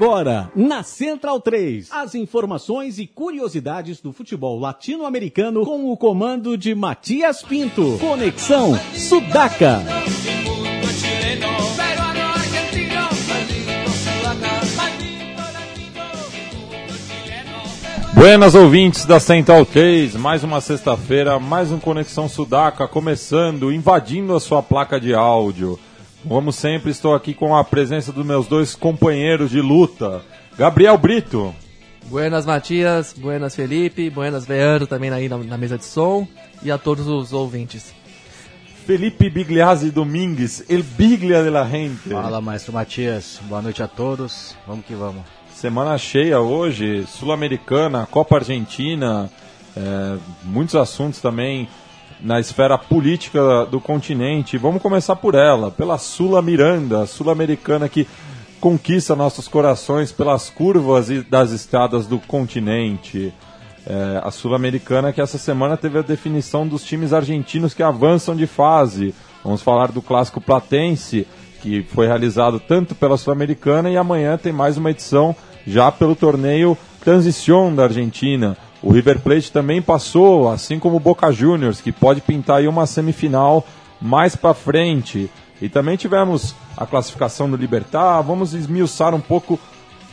Agora, na Central 3, as informações e curiosidades do futebol latino-americano com o comando de Matias Pinto. Conexão Sudaca. Buenas ouvintes da Central 3, mais uma sexta-feira, mais um Conexão Sudaca começando, invadindo a sua placa de áudio. Como sempre, estou aqui com a presença dos meus dois companheiros de luta. Gabriel Brito. Buenas Matias, buenas Felipe, buenas Leandro também aí na, na mesa de som e a todos os ouvintes. Felipe Bigliazzi Domingues, El Biglia de la Gente. Fala, maestro Matias. Boa noite a todos. Vamos que vamos. Semana cheia hoje, Sul-Americana, Copa Argentina, é, muitos assuntos também na esfera política do continente. Vamos começar por ela, pela Sula Miranda, sul-americana que conquista nossos corações pelas curvas das estradas do continente. É, a Sul-Americana que essa semana teve a definição dos times argentinos que avançam de fase. Vamos falar do clássico platense, que foi realizado tanto pela Sul-Americana e amanhã tem mais uma edição já pelo torneio Transição da Argentina. O River Plate também passou, assim como o Boca Juniors, que pode pintar aí uma semifinal mais para frente. E também tivemos a classificação do Libertar. Vamos esmiuçar um pouco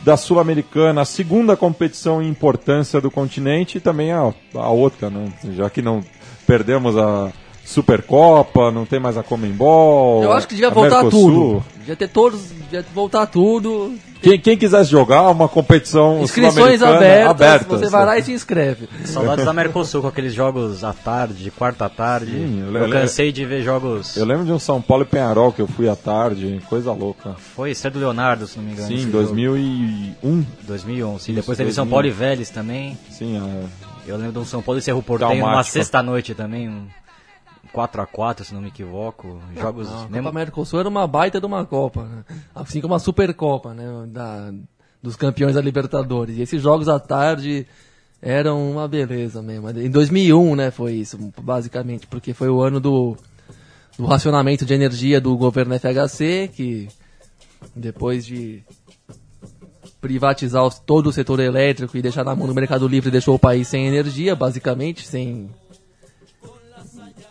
da Sul-Americana, a segunda competição em importância do continente e também a, a outra, né? já que não perdemos a Supercopa, não tem mais a Comembol. Eu acho que devia voltar Mercosul. tudo. Devia ter todos, devia voltar tudo. Quem, quem quisesse jogar uma competição Inscrições abertas, abertas, você vai lá e se inscreve. Saudades da Mercosul com aqueles jogos à tarde, quarta à tarde. Sim, eu, eu cansei de ver jogos. Eu lembro de um São Paulo e Penharol que eu fui à tarde, coisa louca. Foi, isso é do Leonardo, se não me engano. Sim, 2001. 2001, sim. Depois teve São Paulo e Vélez também. Sim, é. Eu lembro de um São Paulo e Cerro Porteño numa sexta-noite também. Um 4 a 4 se não me equivoco. Jogos. Não, a mesmo... Copa Mercosul era uma baita de uma Copa, né? Assim como a Supercopa, né? Da, dos campeões da Libertadores. E esses jogos à tarde eram uma beleza mesmo. Em 2001, né, foi isso, basicamente, porque foi o ano do, do racionamento de energia do governo FHC, que depois de privatizar todo o setor elétrico e deixar na mão do mercado livre, deixou o país sem energia, basicamente, sem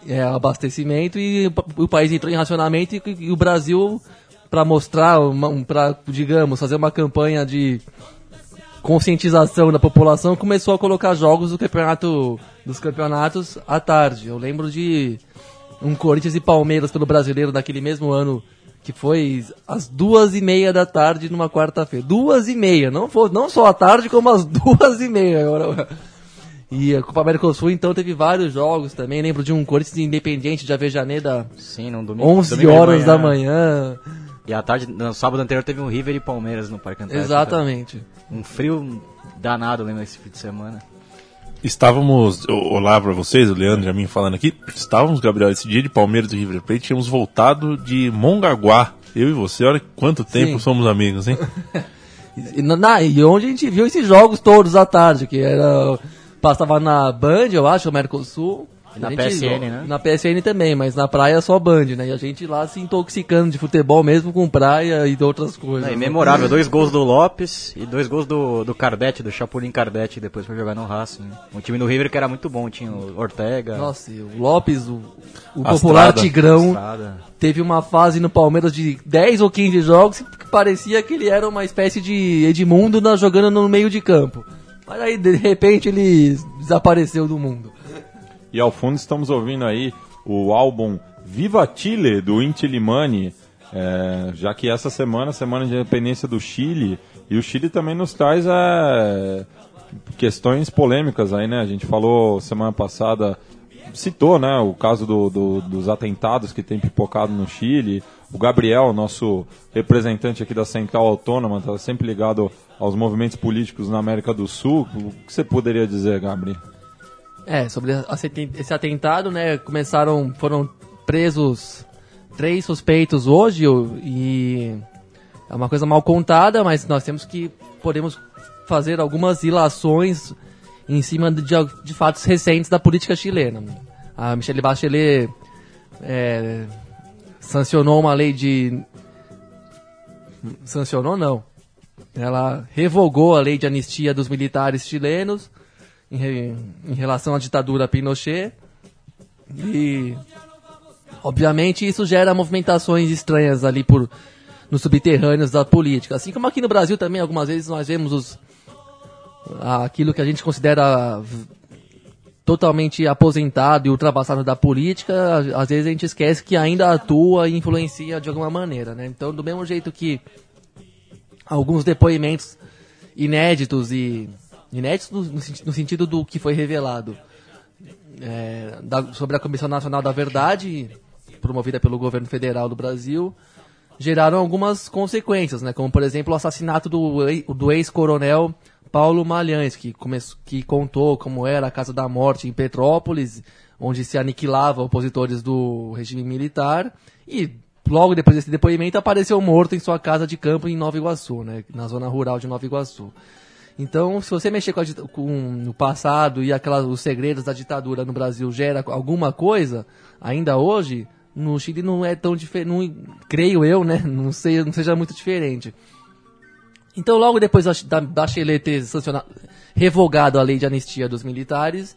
é, abastecimento e o país entrou em racionamento e, e o Brasil para mostrar, para digamos, fazer uma campanha de conscientização da população, começou a colocar jogos do campeonato dos campeonatos à tarde. Eu lembro de um Corinthians e Palmeiras pelo Brasileiro daquele mesmo ano que foi às duas e meia da tarde numa quarta-feira. Duas e meia, não, foi, não só à tarde, como às duas e meia. E a Copa América do Sul, então, teve vários jogos também. Lembro de um Corinthians Independente de Avejaneda. Sim, no domingo. 11 domingo horas da manhã. E à tarde, no sábado anterior, teve um River e Palmeiras no Parque Antártico. Exatamente. Um frio danado, lembro, esse fim de semana. Estávamos, olá para vocês, o Leandro e a mim falando aqui. Estávamos, Gabriel, esse dia de Palmeiras e River Plate, tínhamos voltado de Mongaguá. Eu e você, olha quanto tempo Sim. somos amigos, hein? e, na, e onde a gente viu esses jogos todos à tarde, que era Passava na Band, eu acho, o Mercosul. E na gente, PSN, né? Na PSN também, mas na praia só Band, né? E a gente lá se intoxicando de futebol mesmo com praia e de outras coisas. É, memorável, dois gols do Lopes e dois gols do, do Cardete, do Chapolin Cardete, depois foi jogar no Racing. Né? Um time do River que era muito bom, tinha o Ortega. Nossa, o Lopes, o, o popular Tigrão, Astrada. teve uma fase no Palmeiras de 10 ou 15 jogos que parecia que ele era uma espécie de Edmundo na, jogando no meio de campo. Mas aí, de repente, ele desapareceu do mundo. E ao fundo estamos ouvindo aí o álbum Viva Chile, do Inti Limani, é, já que essa semana, semana de independência do Chile, e o Chile também nos traz é, questões polêmicas aí, né? A gente falou semana passada, citou, né, o caso do, do, dos atentados que tem pipocado no Chile, o Gabriel, nosso representante aqui da Central Autônoma, está sempre ligado aos movimentos políticos na América do Sul. O que você poderia dizer, Gabriel? É, sobre esse atentado, né? Começaram, foram presos três suspeitos hoje e é uma coisa mal contada, mas nós temos que podemos fazer algumas ilações em cima de, de fatos recentes da política chilena. A Michelle Bachelet é, sancionou uma lei de. Sancionou não. ela revogou a lei de anistia dos militares chilenos em, re- em relação à ditadura Pinochet. E, obviamente, isso gera movimentações estranhas ali por nos subterrâneos da política. Assim como aqui no Brasil também, algumas vezes nós vemos os, aquilo que a gente considera totalmente aposentado e ultrapassado da política, às vezes a gente esquece que ainda atua e influencia de alguma maneira, né? Então, do mesmo jeito que alguns depoimentos inéditos e inéditos no, no senti- no sentido do que foi revelado é, da- sobre a Comissão Nacional da Verdade, promovida pelo governo federal do Brasil, geraram algumas consequências, né? Como, por exemplo, o assassinato do, do ex-coronel Paulo Malhães, que, começou, que contou como era a Casa da Morte em Petrópolis, onde se aniquilava opositores do regime militar, e logo depois desse depoimento apareceu morto em sua casa de campo em Nova Iguaçu, né? Na zona rural de Nova Iguaçu. Então, se você mexer com, a com o passado e aquelas, os segredos da ditadura no Brasil gera alguma coisa, ainda hoje, no Chile não é tão diferente, creio eu, né? Não, sei, não seja muito diferente. Então, logo depois da, Chile ter sancionado, revogado a lei de anistia dos militares,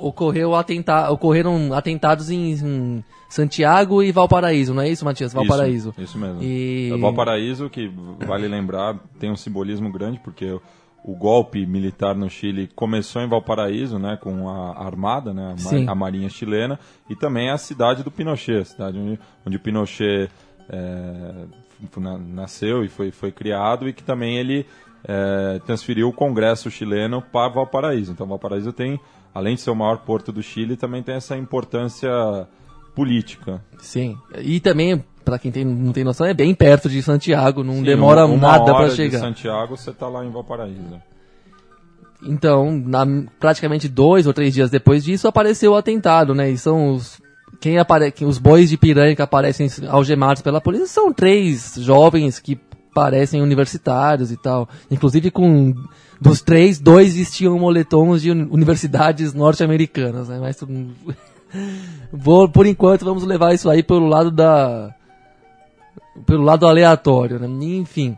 ocorreu atenta, ocorreram atentados em, em Santiago e Valparaíso, não é isso, Matias? Valparaíso. Isso, isso mesmo. E- É Valparaíso, que vale lembrar, tem um simbolismo grande, porque o, golpe militar no Chile começou em Valparaíso, né, com a armada, né, a, Sim. ma- a marinha chilena, e também a cidade do Pinochet, a cidade onde, onde o Pinochet é, nasceu e foi, foi criado, e que também ele é, transferiu o Congresso chileno para Valparaíso. Então Valparaíso tem, além de ser o maior porto do Chile, também tem essa importância política. Sim. E também, pra quem tem, não tem noção, é bem perto de Santiago, não Sim, demora uma- uma nada para de chegar. Santiago, você tá lá em Valparaíso. Então, na- praticamente dois ou três dias depois disso, apareceu o atentado, né? E são os. Quem apare... quem- Os bois de piranha que aparecem algemados pela polícia são três jovens que parecem universitários e tal. Inclusive com. Dos três, dois vestiam moletons de uni- universidades norte-americanas, né? Mas Vou, por enquanto, vamos levar isso aí pelo lado da. pelo lado aleatório, né? Enfim.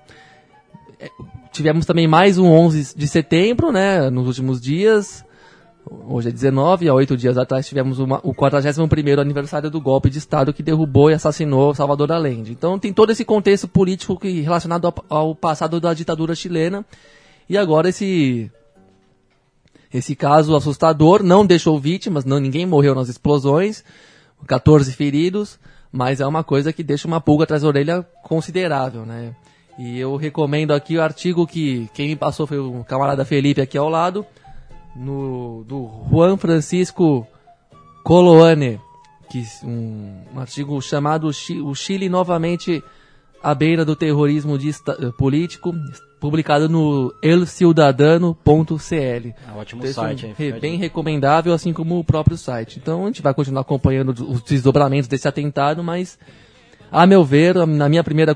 É, Tivemos também mais um 11 de setembro, né? Nos últimos dias. Hoje é 19, há oito dias atrás tivemos uma, o 41º aniversário do golpe de Estado que derrubou e assassinou Salvador Allende. Então tem todo esse contexto político que, relacionado ao, ao passado da ditadura chilena. E agora esse esse caso assustador não deixou vítimas, não, ninguém morreu nas explosões, 14 feridos, mas é uma coisa que deixa uma pulga atrás da orelha considerável, né? E eu recomendo aqui o artigo que quem me passou foi o camarada Felipe aqui ao lado, no, do Juan Francisco Coloane, que um, um artigo chamado O Chile novamente à beira do terrorismo eh, político, publicado no elciudadano.cl. É um ótimo Texto site, hein? Fica bem recomendável, assim como o próprio site. Então a gente vai continuar acompanhando os- os desdobramentos desse atentado, mas a meu ver, na minha primeira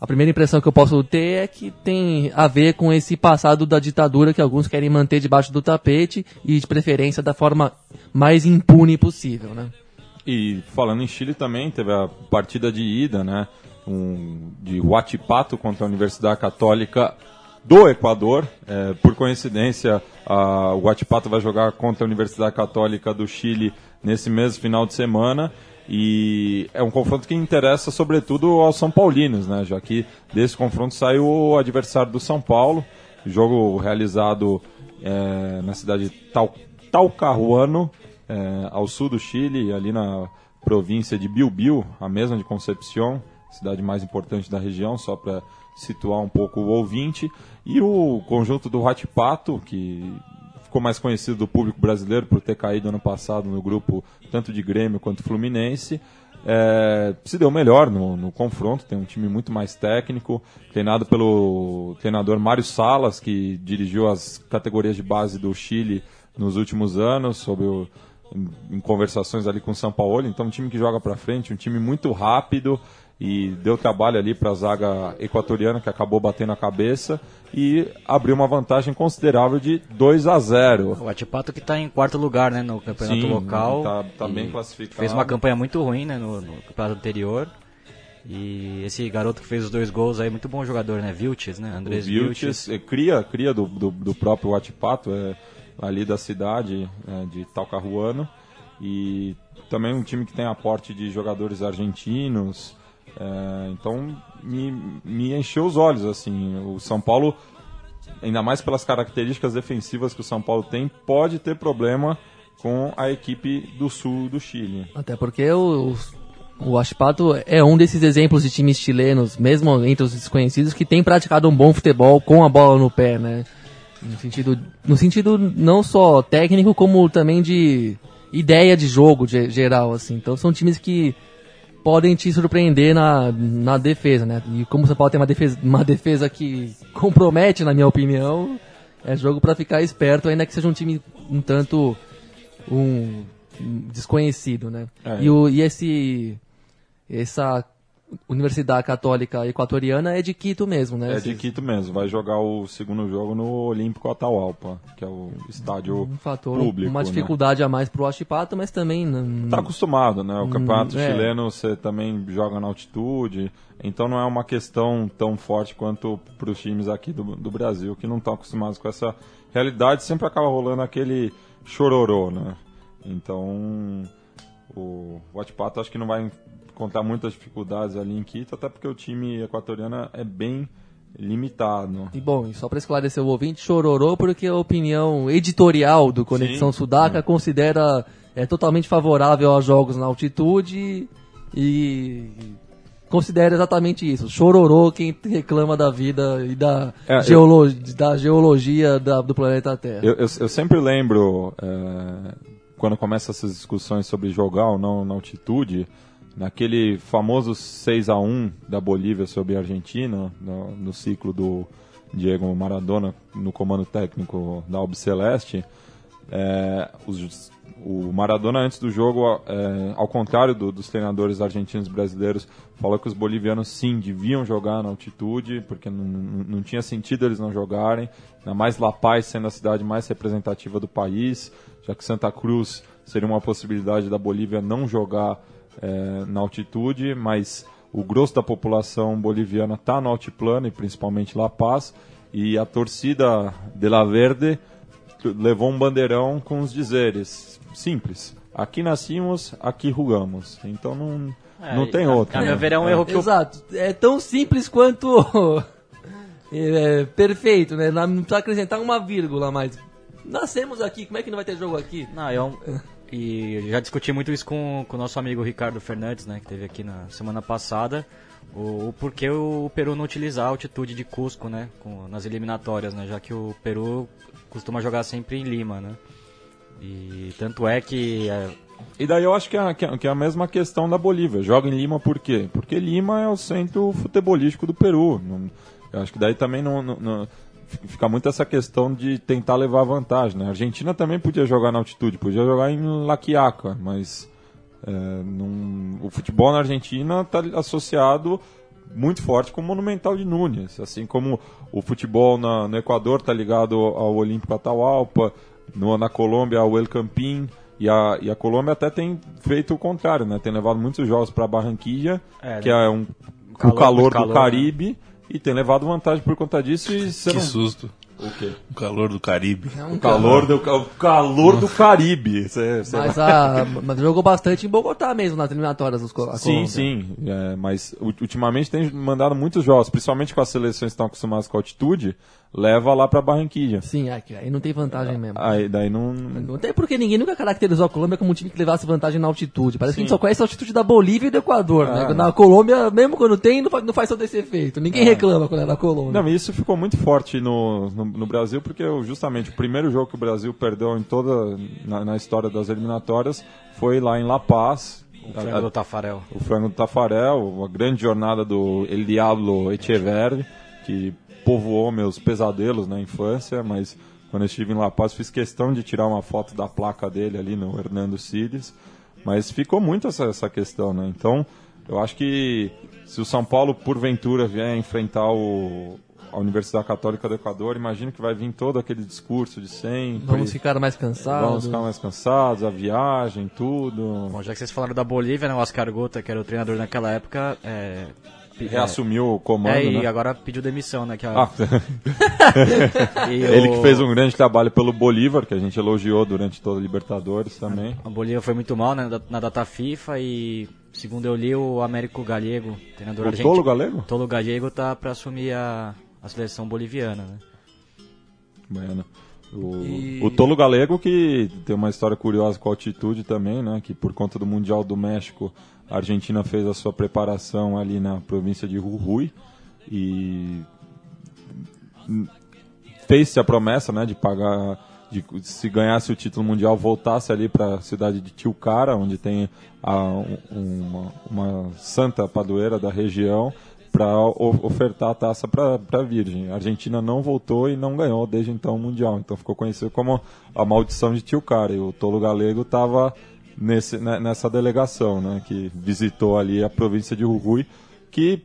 a primeira impressão que eu posso ter é que tem a ver com esse passado da ditadura que alguns querem manter debaixo do tapete e de preferência da forma mais impune possível, né? E falando em Chile também, teve a partida de ida, né? Um, de Huachipato contra a Universidade Católica do Equador. É, por coincidência, a, o Huachipato vai jogar contra a Universidade Católica do Chile nesse mesmo final de semana. E é um confronto que interessa sobretudo aos São Paulinos, né? Já que desse confronto sai o adversário do São Paulo. Jogo realizado é, na cidade de Tal, Talcahuano, é, ao sul do Chile, ali na província de Bilbil, a mesma de Concepción, cidade mais importante da região, só para situar um pouco o ouvinte. E o conjunto do Ratipato, que ficou mais conhecido do público brasileiro por ter caído ano passado no grupo tanto de Grêmio quanto Fluminense. é, se deu melhor no, no confronto, tem um time muito mais técnico, treinado pelo treinador Mário Salas, que dirigiu as categorias de base do Chile nos últimos anos, sob o, em, em conversações ali com o São Paulo. Então, um time que joga para frente, um time muito rápido e deu trabalho ali para a zaga equatoriana que acabou batendo a cabeça e abriu uma vantagem considerável de 2 a 0. O Atipato que tá em quarto lugar, né, no campeonato Sim, local. tá- tá bem classificado. Fez uma campanha muito ruim, né, no, no campeonato anterior. E esse garoto que fez os dois gols aí, muito bom jogador, né? Vilches, né? Andrés o Vilches, é, cria, cria do, do, do próprio Huachipato, é, ali da cidade é, de Talcahuano. E também um time que tem aporte de jogadores argentinos. É, então me, me encheu os olhos, assim. O São Paulo, ainda mais pelas características defensivas que o São Paulo tem, pode ter problema com a equipe do sul do Chile. Até porque o, o Aspato é um desses exemplos de times chilenos, mesmo entre os desconhecidos, que tem praticado um bom futebol com a bola no pé, né? No sentido, no sentido não só técnico, como também de ideia de jogo de, geral, assim. Então são times que podem te surpreender na, na defesa, né? E como você pode ter uma defesa, uma defesa que compromete, na minha opinião, é jogo para ficar esperto, ainda que seja um time um tanto um desconhecido, né? É. E, o, e esse essa Universidade Católica Equatoriana é de Quito mesmo, né? É de Quito mesmo. Vai jogar o segundo jogo no Olímpico Atahualpa, que é o estádio um fator, público. Uma né? dificuldade né? a mais pro Achipato, mas também... Tá acostumado, né? O hum, campeonato é. chileno você também joga na altitude, então não é uma questão tão forte quanto para os times aqui do, do Brasil, que não estão acostumados com essa realidade. Sempre acaba rolando aquele chororô, né? Então... O Watpato acho que não vai contar muitas dificuldades ali em Quito, até porque o time equatoriano é bem limitado. E bom, e só para esclarecer o ouvinte, chororou porque a opinião editorial do Conexão Sim, Sudaca é. considera é totalmente favorável a jogos na altitude e considera exatamente isso. Chororou quem reclama da vida e da, é, geolo eu, da geologia da, do planeta Terra. Eu, eu, eu sempre lembro, é, quando começa essas discussões sobre jogar ou não na altitude, naquele famoso 6 a 1 da Bolívia sobre a Argentina, no, no ciclo do Diego Maradona no comando técnico da Albiceleste, é, os, o Maradona antes do jogo, é, ao contrário do, dos treinadores argentinos e brasileiros, falou que os bolivianos sim deviam jogar na altitude, porque não, não, não tinha sentido eles não jogarem, ainda mais La Paz sendo a cidade mais representativa do país, já que Santa Cruz seria uma possibilidade da Bolívia não jogar é, na altitude, mas o grosso da população boliviana está no altiplano e principalmente La Paz. E a torcida de La Verde levou um bandeirão com os dizeres simples: aqui nascimos, aqui rugamos. Então não, é, não tem outro. A, né? ver, é um erro que Exato. Eu... É tão simples quanto. é, perfeito, né? Não precisa acrescentar uma vírgula, mas. Nascemos aqui, como é que não vai ter jogo aqui? Não, é um, e já discuti muito isso com o nosso amigo Ricardo Fernandes, né, que teve aqui na semana passada, o, o porquê o Peru não utilizar a altitude de Cusco, né, com, nas eliminatórias, né, já que o Peru costuma jogar sempre em Lima, né. E tanto é que é... E daí eu acho que é, que é, é a mesma questão da Bolívia. Joga em Lima por quê? Porque Lima é o centro futebolístico do Peru. Não, eu acho que daí também não, não fica muito essa questão de tentar levar vantagem. Né? A Argentina também podia jogar na altitude, podia jogar em La Quiaca, mas é, num, o futebol na Argentina está associado muito forte com o Monumental de Núñez, assim como o futebol na, no Equador está ligado ao Olímpico Atahualpa, no, na Colômbia ao El Campín, e a, e a Colômbia até tem feito o contrário, né? Tem levado muitos jogos para Barranquilla, é, que né? é um, calor, o calor, calor do Caribe, né? E tem levado vantagem por conta disso e que não... susto. O quê? O calor do Caribe. É um o calor, do, o calor do Caribe. Cê, cê mas, a, mas jogou bastante em Bogotá mesmo, nas eliminatórias dos Sim, sim. É, mas ultimamente tem mandado muitos jogos, principalmente com as seleções que estão acostumadas com a altitude leva lá pra Barranquilla. Sim, é aí não tem vantagem mesmo. Aí daí não. Não tem porque ninguém nunca caracterizou a Colômbia como um time que levasse vantagem na altitude. Parece Sim. que a gente só conhece a altitude da Bolívia e do Equador, né? ah. né? Na Colômbia, mesmo quando tem, não faz, não faz todo esse efeito. Ninguém ah. reclama quando é na Colômbia. Não, isso ficou muito forte no, no, no, Brasil, porque justamente o primeiro jogo que o Brasil perdeu em toda na, na história das eliminatórias foi lá em La Paz, o frango a, do Tafarel. O frango do Tafarel, a grande jornada do El Diablo Echeverri, que povoou meus pesadelos na infância, mas quando eu estive em La Paz fiz questão de tirar uma foto da placa dele ali no Hernando Siles, mas ficou muito essa, essa questão, né? Então, eu acho que se o São Paulo porventura vier enfrentar o, a Universidade Católica do Equador, imagino que vai vir todo aquele discurso de sempre. Vamos ficar mais cansados. Vamos ficar mais cansados, a viagem, tudo. Bom, já que vocês falaram da Bolívia, né, o Oscar Gota, que era o treinador naquela época, é, Reassumiu o comando, é, e né? agora pediu demissão, né? Que a- Ah, ele o- que fez um grande trabalho pelo Bolívar, que a gente elogiou durante toda a Libertadores também. A Bolívia foi muito mal né, na- na data FIFA e, segundo eu li, o Américo Galego, treinador O argentino. Tolo Galego? Tolo Galego tá para assumir a, a seleção boliviana, né? Bueno. O, E- o Tolo Galego que tem uma história curiosa com a altitude também, né? Que por conta do Mundial do México, a Argentina fez a sua preparação ali na província de Jujuy e fez-se a promessa, né, de pagar, de se ganhasse o título mundial, voltasse ali para a cidade de Tilcara, onde tem a, um- uma, uma santa padroeira da região, para ofertar a taça para a Virgem. A Argentina não voltou e não ganhou desde então o mundial, então ficou conhecido como a maldição de Tilcara. E o Tolo Galego estava né, nessa delegação, né, que visitou ali a província de Jujuy, que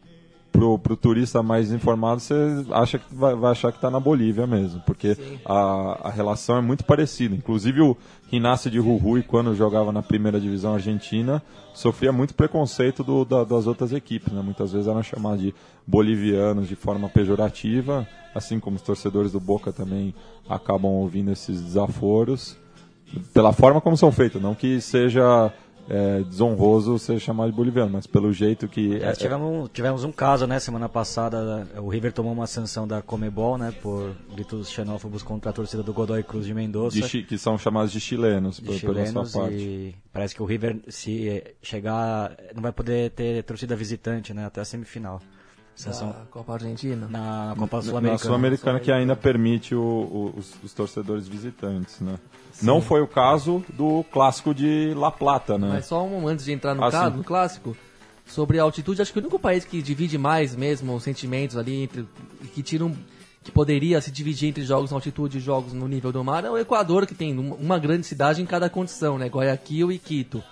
pro, pro turista mais informado, você acha que vai, vai achar que está na Bolívia mesmo, porque a, a relação é muito parecida. Inclusive o Inácio de Jujuy, quando jogava na primeira divisão argentina, sofria muito preconceito do, da- das outras equipes. Né? Muitas vezes eram chamados de bolivianos de forma pejorativa, assim como os torcedores do Boca também acabam ouvindo esses desaforos pela forma como são feitos, não que seja é, desonroso ser chamado de boliviano, mas pelo jeito que Aliás, tivemos, tivemos um caso, né, semana passada, o River tomou uma sanção da Comebol, né, por gritos xenófobos contra a torcida do Godoy Cruz de Mendoza. de que são chamados de chilenos, de por- pela chilenos sua parte. e parece que o River se chegar não vai poder ter torcida visitante, né, até a semifinal. Sanção Da Copa Argentina. na Copa Na Sul-Americana. Sul-Americana que ainda permite o- o- os, os torcedores visitantes, né? Não foi o caso do clássico de La Plata, né? Mas só um, antes de entrar no, Ah, caso, no clássico, sobre a altitude, acho que o único país que divide mais mesmo os sentimentos ali, entre, que tira um, que poderia se dividir entre jogos na altitude e jogos no nível do mar, é o Equador, que tem uma, grande cidade em cada condição, né? Guayaquil e Quito.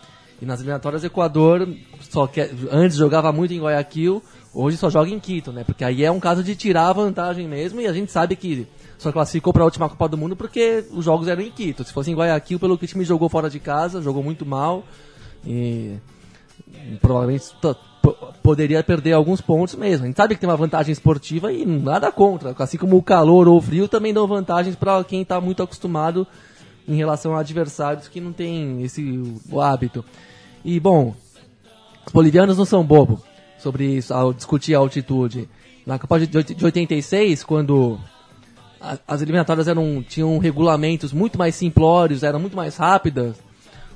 E nas eliminatórias, o Equador só quer, antes jogava muito em Guayaquil, hoje só joga em Quito, né? Porque aí é um caso de tirar a vantagem mesmo, e a gente sabe que só classificou para a última Copa do Mundo porque os jogos eram em Quito. Se fosse em Guayaquil, pelo que o time jogou fora de casa, jogou muito mal. E provavelmente poderia perder alguns pontos mesmo. A gente sabe que tem uma vantagem esportiva e nada contra. Assim como o calor ou o frio também dão vantagens para quem está muito acostumado em relação a adversários que não tem esse hábito. E bom, os bolivianos não são bobo sobre isso, ao discutir a altitude. Na Copa de oit- de 86, quando as eliminatórias eram, tinham regulamentos muito mais simplórios, eram muito mais rápidas,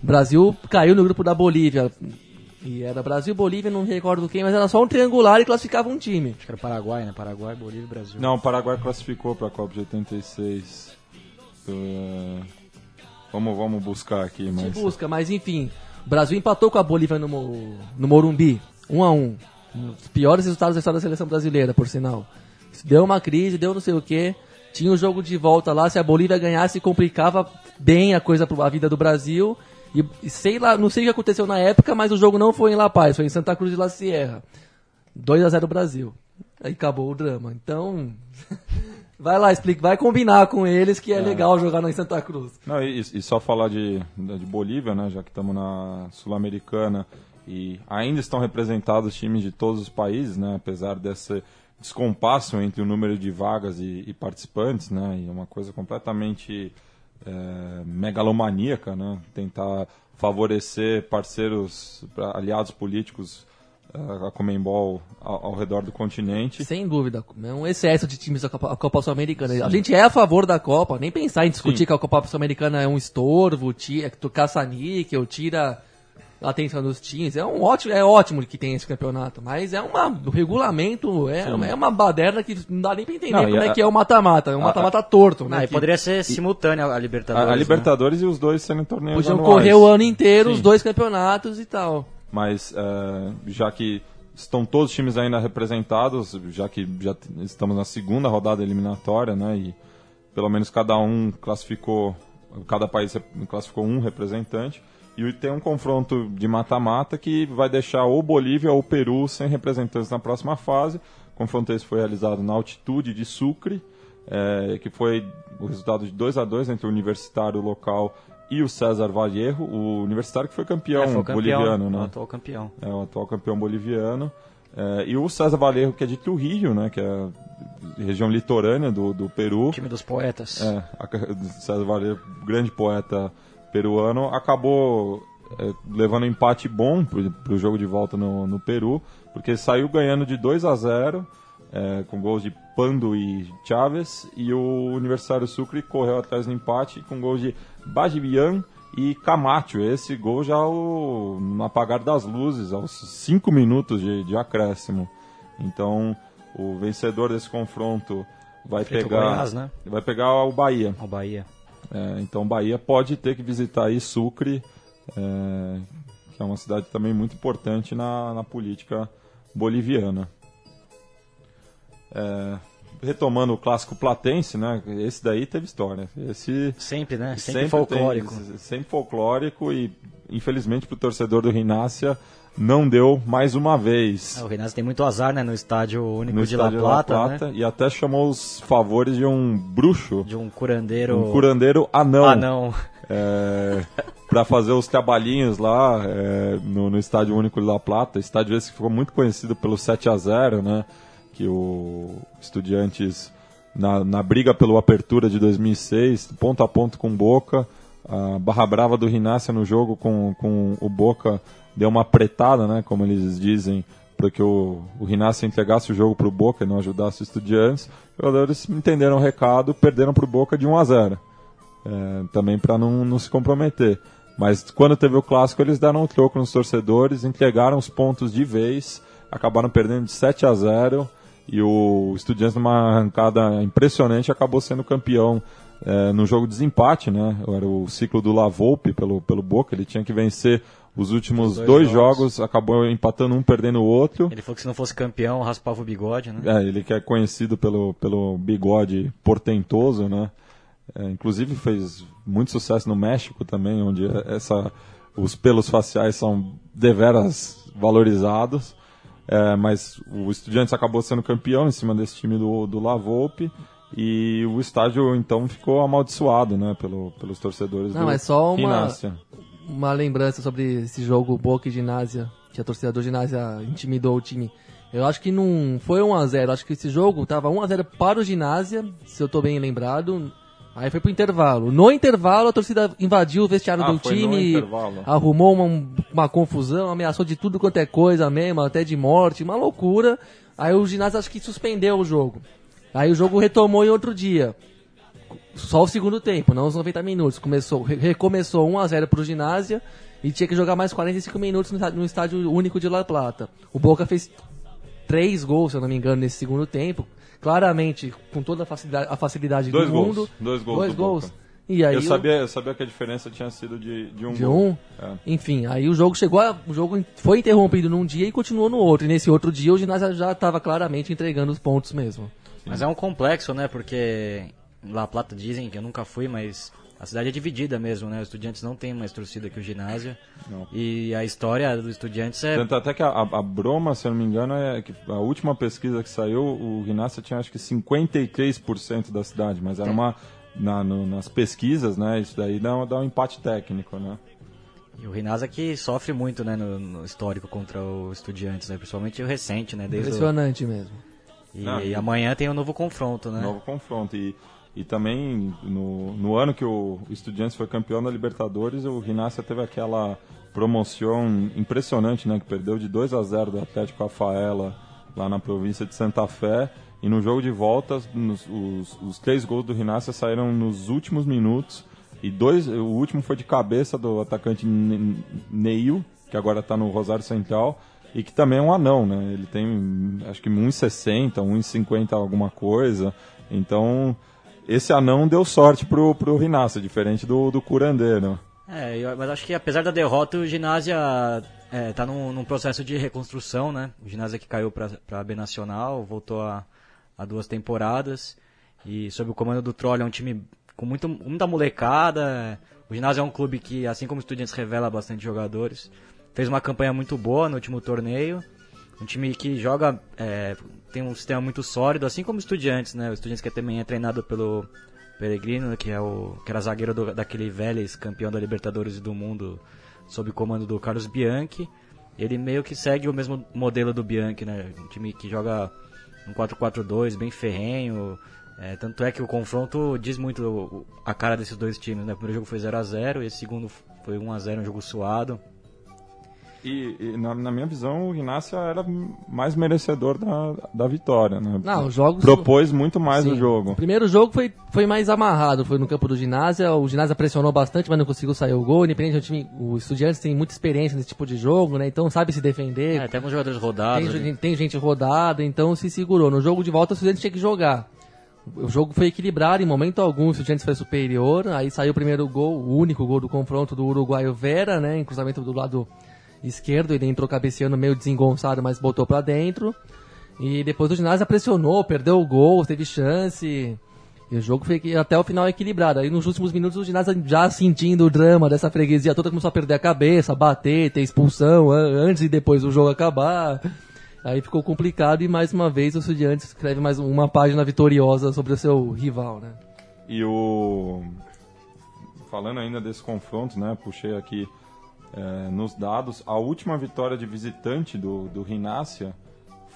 o Brasil caiu no grupo da Bolívia. E era Brasil, Bolívia, não me recordo quem, mas era só um triangular e classificava um time. Acho que era Paraguai, né? Paraguai, Bolívia e Brasil. Não, o Paraguai classificou para a Copa de 86. Uh, vamos, vamos buscar aqui, Se mas... busca, mas enfim. O Brasil empatou com a Bolívia no, no Morumbi, um a um. Um dos piores resultados da história da seleção brasileira, por sinal. Deu uma crise, deu não sei o que. Tinha o jogo de volta lá, se a Bolívia ganhasse, complicava bem a coisa, a vida do Brasil. E, e sei lá, não sei o que aconteceu na época, mas o jogo não foi em La Paz, foi em Santa Cruz de La Sierra. 2 a 0 Brasil. Aí acabou o drama. Então, vai lá, explica, vai combinar com eles que é, legal jogar em Santa Cruz. Não, e, e só falar de, de Bolívia, né, já que estamos na Sul-Americana e ainda estão representados times de todos os países, né, apesar desse descompasso entre o número de vagas e, e participantes, né, e é uma coisa completamente é, megalomaníaca, né, tentar favorecer parceiros, aliados políticos eh, a Comembol ao, ao redor do continente. Sem dúvida, é um excesso de times da Copa, Copa Sul-Americana. A gente é a favor da Copa, nem pensar em discutir Sim. que a Copa Sul-Americana é um estorvo, tira, caça-níquel, tira a atenção dos times. É um ótimo, é ótimo que tem esse campeonato, mas é uma, o regulamento é, é uma baderna que não dá nem pra entender Não, como é a- que é o mata-mata. É um mata-mata torto, Não, né? e que poderia ser simultânea a Libertadores. A, a né? Libertadores e os dois serem torneios Podiam anuais. correr o ano inteiro, Sim. os dois campeonatos e tal. mas eh, já que estão todos os times ainda representados, já que já estamos na segunda rodada eliminatória, né, e pelo menos cada um classificou, cada país classificou um representante, e tem um confronto de mata-mata que vai deixar ou Bolívia ou Peru sem representantes na próxima fase, confronto esse foi realizado na altitude de Sucre, é, que foi o resultado de 2 a 2 entre o universitário local e o César Vallejo, o universitário que foi campeão, É, foi o campeão, boliviano, né? o atual campeão. É o atual campeão boliviano. É, e o César Vallejo, que é de Trujillo, né? Que é a região litorânea do, do Peru. Time dos poetas. É, a- César Vallejo, grande poeta peruano, acabou é, levando um empate bom para o jogo de volta no, no Peru, porque saiu ganhando de 2 a 0 é, com gols de Pando e Chaves, e o Universitário Sucre correu atrás do empate com gols de Bajibian e Camacho. Esse gol já no apagar das luzes, aos 5 minutos de, de acréscimo. Então, o vencedor desse confronto vai pegar Goiás, né? vai pegar o Bahia. O Bahia. É, então, Bahia pode ter que visitar aí Sucre, é, que é uma cidade também muito importante na, na política boliviana. É, retomando o clássico platense, né? Esse daí teve história. Esse Sempre, né? Sempre, tem- folclórico. sempre folclórico e, infelizmente, para o torcedor do Rinácia, não deu mais uma vez. É, o Reinaldo tem muito azar, né? No estádio único no de La estádio Plata, La Plata né? e até chamou os favores de um bruxo, De um curandeiro... um curandeiro anão. Ah, não. é, para fazer os trabalhinhos lá é, no, no Estádio Único de La Plata. Estádio esse que ficou muito conhecido pelo 7 a 0 né? Que o Estudiantes, na, na briga pelo Apertura de 2006, ponto a ponto com Boca, a Barra Brava do Rinácia no jogo com, com o Boca deu uma apretada, né? Como eles dizem, para que o, o Rinácia entregasse o jogo para o Boca e não ajudasse os Estudiantes. Os jogadores entenderam o recado, perderam para o Boca de 1 a 0 é, também para não, não se comprometer. Mas quando teve o clássico, eles deram um troco nos torcedores, entregaram os pontos de vez, acabaram perdendo de 7 a 0 e o Estudiantes, numa arrancada impressionante, acabou sendo campeão é, no jogo de desempate, né? Era o ciclo do Lavolpe pelo, pelo Boca, ele tinha que vencer os últimos dois dois, jogos. jogos. acabou empatando um, perdendo o outro. Ele falou que se não fosse campeão, raspava o bigode, né? É, ele que é conhecido pelo, pelo bigode portentoso, né? É, inclusive fez muito sucesso no México também, onde essa, os pelos faciais são deveras valorizados. É, mas o Estudiantes acabou sendo campeão em cima desse time do, do La Volpe e o estádio então ficou amaldiçoado, né, pelo, pelos torcedores Não, do mas só uma-. Uma lembrança sobre esse jogo Boca e Ginásia, que a torcida do Ginásia intimidou o time. Eu acho que não foi 1x0, acho que esse jogo tava 1x0 para o Ginásia, se eu tô bem lembrado. Aí foi pro intervalo. No intervalo, a torcida invadiu o vestiário Ah, do time, arrumou uma, uma confusão, ameaçou de tudo quanto é coisa mesmo, até de morte, uma loucura. Aí o ginásio acho que suspendeu o jogo. Aí o jogo retomou em outro dia. Só o segundo tempo, não os 90 minutos. Começou, re- recomeçou 1x0 pro ginásio e tinha que jogar mais 45 minutos no estádio, no estádio único de La Plata. O Boca fez três gols, se eu não me engano, nesse segundo tempo. Claramente, com toda a facilidade, a facilidade Dois do gols, mundo. dois gols Dois do gols. Boca. E aí eu, o- sabia, eu sabia que a diferença tinha sido de, de um de gol. um. É. Enfim, aí o jogo chegou, a- o jogo foi interrompido num dia e continuou no outro. E nesse outro dia o ginásio já estava claramente entregando os pontos mesmo. Mas é um complexo, né? Porque La Plata dizem que eu nunca fui, mas a cidade é dividida mesmo, né? Os estudiantes não têm mais torcida que o ginásio. Não. E a história dos estudiantes é. Tanto até que a, a Broma, se eu não me engano, é que a última pesquisa que saiu, o Rinácia tinha acho que 53% da cidade, mas era uma. na- no- nas pesquisas, né? Isso daí dá, dá um empate técnico, né? E o Rinasa que sofre muito, né, no, no histórico contra o Estudiantes, né? Principalmente o recente, né? Desde o... Impressionante mesmo. E, Ah, e amanhã tem um novo confronto, né? Novo confronto. E, e também, no, no ano que o Estudiantes foi campeão da Libertadores, o Rinácia teve aquela promoção impressionante, né? Que perdeu de 2 a 0 do Atlético Rafaela, lá na província de Santa Fé. E no jogo de volta, nos- os, os três gols do Rinácia saíram nos últimos minutos. E dois, o último foi de cabeça do atacante Ne- Neil, que agora está no Rosário Central, e que também é um anão, né? Ele tem acho que 1,60, 1,50 alguma coisa. Então, esse anão deu sorte pro, pro Rinácia, diferente do, do curandeiro. É, eu- mas acho que apesar da derrota, o Ginásia é, tá num, num processo de reconstrução, né? O Ginásia que caiu pra, pra B Nacional, voltou a, a duas temporadas. E sob o comando do Troll é um time com muito, muita molecada. O Ginásio é um clube que, assim como o Estudiantes, revela bastante jogadores. Fez uma campanha muito boa no último torneio. Um time que joga, é, tem um sistema muito sólido, assim como o Estudiantes, né? O Estudiantes que também é treinado pelo Peregrino, que, é o, que era zagueiro do, daquele Vélez, campeão da Libertadores e do Mundo, sob comando do Carlos Bianchi. Ele meio que segue o mesmo modelo do Bianchi, né? Um time que joga um 4-4-2, bem ferrenho. É, tanto é que o confronto diz muito a cara desses dois times, né? O primeiro jogo foi 0x0 e o segundo foi 1x0, um jogo suado. E, e na, na, minha visão, o Inácio era mais merecedor da, da vitória, né? Não, os jogos... Propôs muito mais Sim. o jogo. O primeiro jogo foi, foi mais amarrado, foi no campo do ginásio, o ginásio pressionou bastante, mas não conseguiu sair o gol, independente do time, o Estudiantes tem muita experiência nesse tipo de jogo, né? Então sabe se defender. É, tem alguns jogadores rodados. Tem, tem gente rodada, então se segurou. No jogo de volta, o Estudiantes tinha que jogar. O jogo foi equilibrado, em momento algum o Estudiantes foi superior, aí saiu o primeiro gol, o único gol do confronto do uruguaio Vera, né? Em cruzamento do lado esquerdo, ele entrou cabeceando meio desengonçado, mas botou para dentro. E depois o ginásio pressionou, perdeu o gol, teve chance. E o jogo foi até o final equilibrado. Aí nos últimos minutos o ginásio já sentindo o drama dessa freguesia toda, começou a perder a cabeça, bater, ter expulsão antes e depois do jogo acabar. Aí ficou complicado e mais uma vez o Estudiantes escreve mais uma página vitoriosa sobre o seu rival, né? E o falando ainda desse confronto, né? Puxei aqui é, nos dados, a última vitória de visitante do, do Rinácia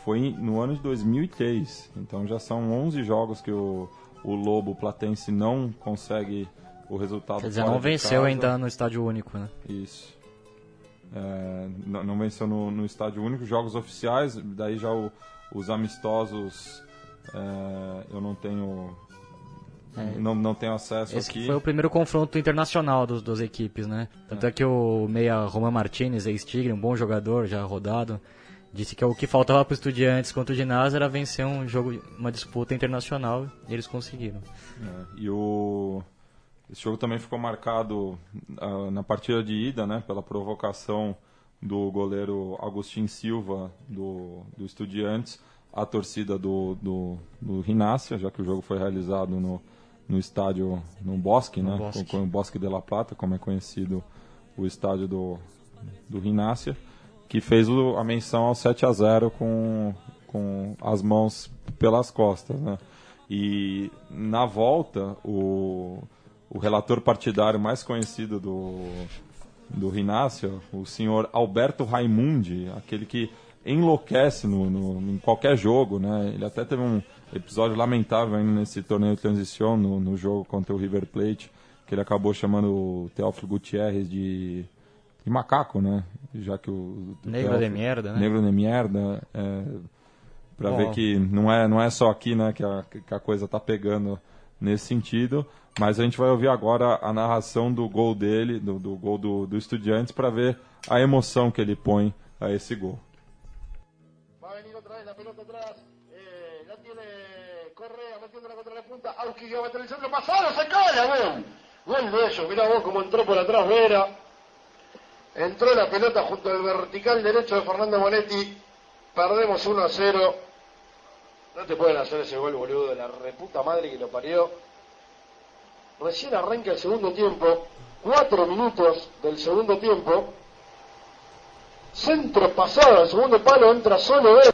foi no ano de 2003. Então já são 11 jogos que o, o Lobo Platense não consegue o resultado Quer dizer, não venceu ainda no estádio único, né? Isso. É, não, não, venceu no, no, estádio único, jogos oficiais, daí já o, os amistosos é, eu não tenho é. Não, não tenho acesso Esse aqui. foi o primeiro confronto internacional dos duas equipes, né? Tanto é, é que o meia Roman Martinez, ex-Tigre, um bom jogador, já rodado, disse que o que faltava para os estudiantes contra o ginásio era vencer um jogo, uma disputa internacional, e eles conseguiram. É, e o esse jogo também ficou marcado uh, na partida de ida, né, pela provocação do goleiro Agostinho Silva do, do Estudiantes, a torcida do, do, do Rinácia, já que o jogo foi realizado no, no estádio, no Bosque, no né, Bosque. Com o Bosque de La Plata, como é conhecido o estádio do, do Rinácia, que fez o, a menção ao 7 a 0 com, com as mãos pelas costas, né. E na volta, o o relator partidário mais conhecido do, do Rinácio, o senhor Alberto Raimundi, aquele que enlouquece no, no, em qualquer jogo, né? Ele até teve um episódio lamentável ainda nesse torneio de transição, no, no jogo contra o River Plate, que ele acabou chamando o Teófilo Gutierrez de, de macaco, né? Já que o... o Negro Teófilo, de merda, né? Negro de merda, é, para ver que não é, não é só aqui, né, que a, que a coisa tá pegando nesse sentido. Mas a gente vai ouvir agora a narração do gol dele, do, do gol do, do Estudiantes, para ver a emoção que ele põe a esse gol. Vai venir vez a pelota atrás. Metiéndola contra la punta. Auski que va a meter el centro. Pasado, se calla, weón. Gol de ellos. Mirá vos cómo entró por atrás Vera. Entró la pelota junto al vertical derecho de Fernando Monetti. Perdemos 1 a 0. No te pueden hacer ese gol, boludo, de la reputa madre que lo parió. Recién arranca el segundo tiempo, cuatro minutos del segundo tiempo. Centro pasado al segundo palo, entra solo él.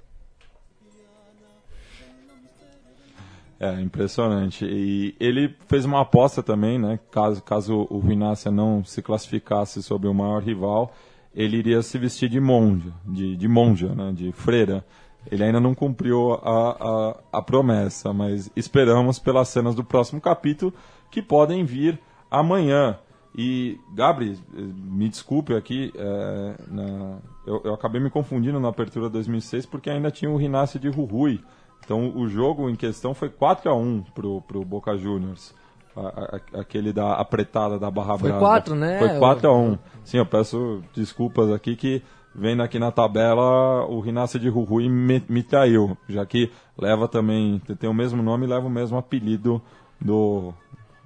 É, impressionante. E ele fez uma aposta também, né? Caso, caso o Vinácia não se classificasse sobre o maior rival, ele iria se vestir de monja, de, de monja, né? De freira. Ele ainda não cumpriu a, a, a promessa, mas esperamos pelas cenas do próximo capítulo que podem vir amanhã. E, Gabri, me desculpe aqui, é, na, eu, eu, acabei me confundindo na apertura 2006 porque ainda tinha o Rinácio de Rui. Então o jogo em questão foi 4 a 1 pro, pro Boca Juniors. A, a, aquele da apretada da Barra Foi Brava. 4, né? Foi 4 a 1 Sim, eu peço desculpas aqui que vendo aqui na tabela o Rinácio de Rui me, me traiu, já que leva também, tem o mesmo nome e leva o mesmo apelido do,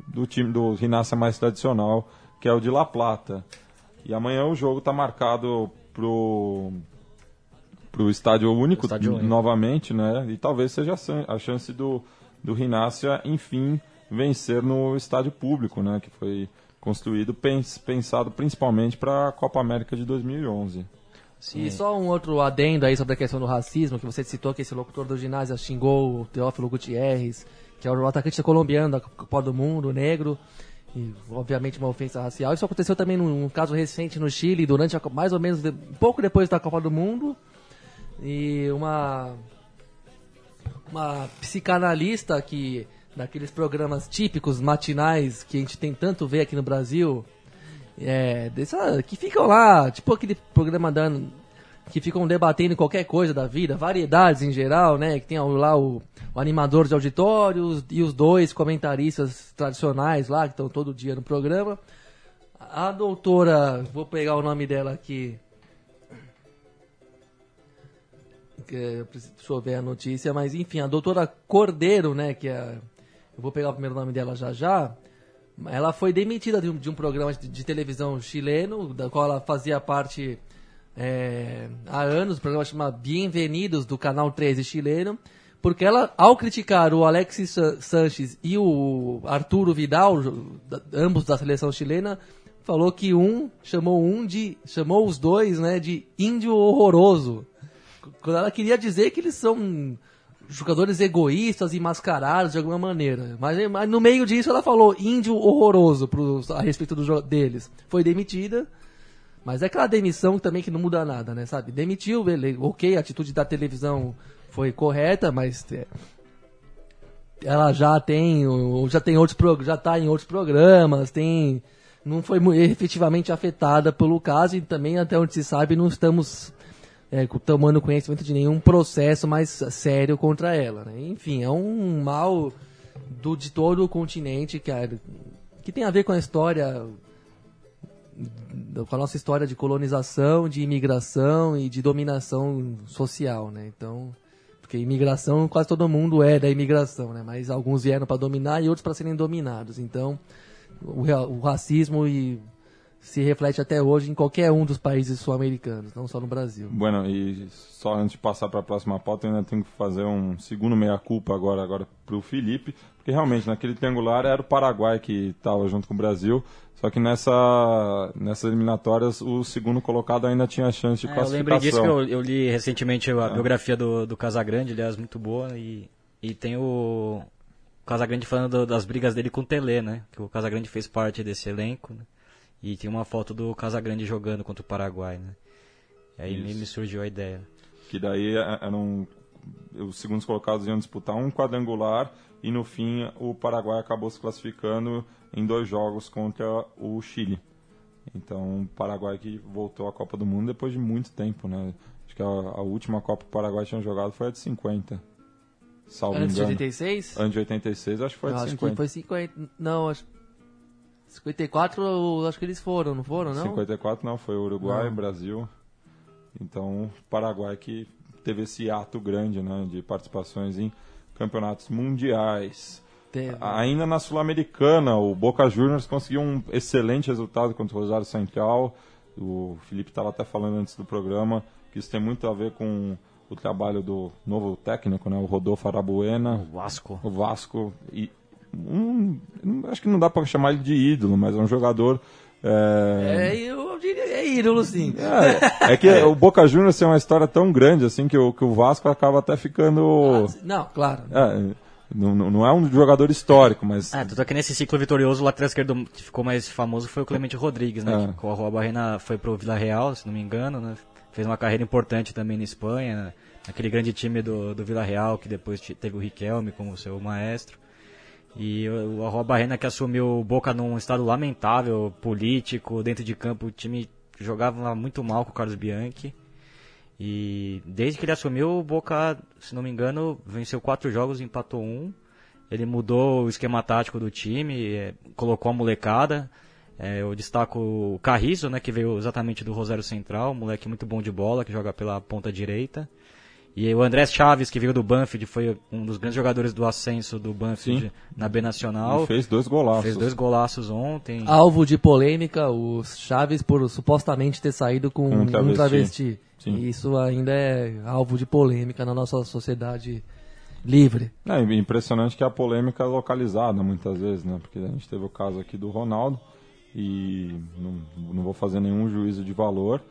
do time do Rinácia mais tradicional, que é o de La Plata. E amanhã o jogo está marcado pro pro estádio único, estádio único, novamente, né? E talvez seja a chance do do Rinácia, enfim, vencer no estádio público, né? Que foi construído, pens, pensado principalmente para a Copa América de 2011. E só um outro adendo aí sobre a questão do racismo, que você citou que esse locutor do ginásio xingou o Teófilo Gutierrez, que é o atacante colombiano da Copa do Mundo, negro, e obviamente uma ofensa racial. Isso aconteceu também num, caso recente no Chile, durante a, mais ou menos de- pouco depois da Copa do Mundo, e uma uma psicanalista que daqueles programas típicos matinais que a gente tem tanto ver aqui no Brasil, é, dessa, que ficam lá, tipo aquele programa dando que ficam debatendo qualquer coisa da vida, variedades em geral, né? Que tem lá o, o animador de auditórios e os dois comentaristas tradicionais lá, que estão todo dia no programa. A doutora, vou pegar o nome dela aqui. Que ver a notícia, mas enfim, a doutora Cordeiro, né? Que é. Eu vou pegar o primeiro nome dela já já. Ela foi demitida de um, de um programa de, de televisão chileno, da qual ela fazia parte é, há anos, o programa chama Bienvenidos, do canal 13 chileno, porque ela, ao criticar o Alexis Sa- Sanches e o Arturo Vidal, ambos da seleção chilena, falou que um chamou um de. chamou os dois né, de índio horroroso. Quando ela queria dizer que eles são jogadores egoístas e mascarados de alguma maneira. Mas, mas no meio disso ela falou índio horroroso pros, a respeito do, deles. Foi demitida. Mas é aquela demissão também que não muda nada, né? Sabe? Demitiu, beleza. Ok, a atitude da televisão foi correta, mas é, ela já tem, já tem outros pro- já tá em outros programas, tem não foi efetivamente afetada pelo caso e também até onde se sabe não estamos é, tomando conhecimento de nenhum processo mais sério contra ela, né? Enfim, é um mal do de todo o continente que que tem a ver com a história com a nossa história de colonização, de imigração e de dominação social, né? Então, porque imigração quase todo mundo é da imigração, né? Mas alguns vieram para dominar e outros para serem dominados. Então, o, o racismo e se reflete até hoje em qualquer um dos países sul-americanos, não só no Brasil. Bueno, e só antes de passar para a próxima pauta, eu ainda tenho que fazer um segundo meia-culpa agora, agora para o Felipe, porque realmente naquele triangular era o Paraguai que estava junto com o Brasil, só que nessa, nessas eliminatórias o segundo colocado ainda tinha chance de É, eu classificação. lembrei disso que eu, eu li recentemente a biografia do, do Casagrande, aliás, muito boa, e, e tem o, o Casagrande falando do- das brigas dele com o Tele, né? Que o Casagrande fez parte desse elenco, né? E tem uma foto do Casagrande jogando contra o Paraguai, né? E aí me, Isso. me surgiu a ideia. que daí é- eram os segundos colocados iam disputar um quadrangular e no fim o Paraguai acabou se classificando em dois jogos contra o Chile. Então o Paraguai que voltou à Copa do Mundo depois de muito tempo, né? Acho que a, a última Copa que o Paraguai tinha jogado foi a de 50. Salvo Antes de engano. 86? Antes de 86, acho que foi a de acho 50. que foi 50. Não, acho. 54, eu acho que eles foram, não foram, não? 54 não, foi Uruguai, Não. Brasil. Então, Paraguai que teve esse ato grande, né, de participações em campeonatos mundiais. Teve. Ainda na Sul-Americana, o Boca Juniors conseguiu um excelente resultado contra o Rosário Central. O Felipe estava até falando antes do programa que isso tem muito a ver com o trabalho do novo técnico, né, o Rodolfo Arabuena, O Vasco. o Vasco e um, acho que não dá para chamar ele de ídolo, mas é um jogador é, É, eu diria é ídolo, sim. é, é que o Boca Juniors tem uma história tão grande assim que o, que o Vasco acaba até ficando. Não, claro. É, não, não é um jogador histórico, mas. Ah, tudo é que nesse ciclo vitorioso, o lateral esquerdo que ficou mais famoso foi o Clemente Rodrigues, né? É. Que com a Rua Barrena foi pro Vila Real, se não me engano, né? Fez uma carreira importante também na Espanha, né? aquele grande time do, do Vila Real, que depois te- teve o Riquelme como seu maestro. E o Arroa Barrena que assumiu o Boca num estado lamentável, político, dentro de campo, o time jogava muito mal com o Carlos Bianchi. E desde que ele assumiu, o Boca, se não me engano, venceu quatro jogos e empatou um. Ele mudou o esquema tático do time, eh, colocou a molecada. Eh, eu destaco o Carrizo, né, que veio exatamente do Rosário Central, um moleque muito bom de bola, que joga pela ponta direita. E o André Chaves, que veio do Banfield, foi um dos grandes jogadores do ascenso do Banfield Sim. na B Nacional. E fez dois golaços. Fez dois golaços ontem. Alvo de polêmica, o Chaves por supostamente ter saído com Um um travesti. travesti. Sim. E isso ainda é alvo de polêmica na nossa sociedade livre. É impressionante que a polêmica é localizada muitas vezes, né? Porque a gente teve o caso aqui do Ronaldo e não, não vou fazer nenhum juízo de valor,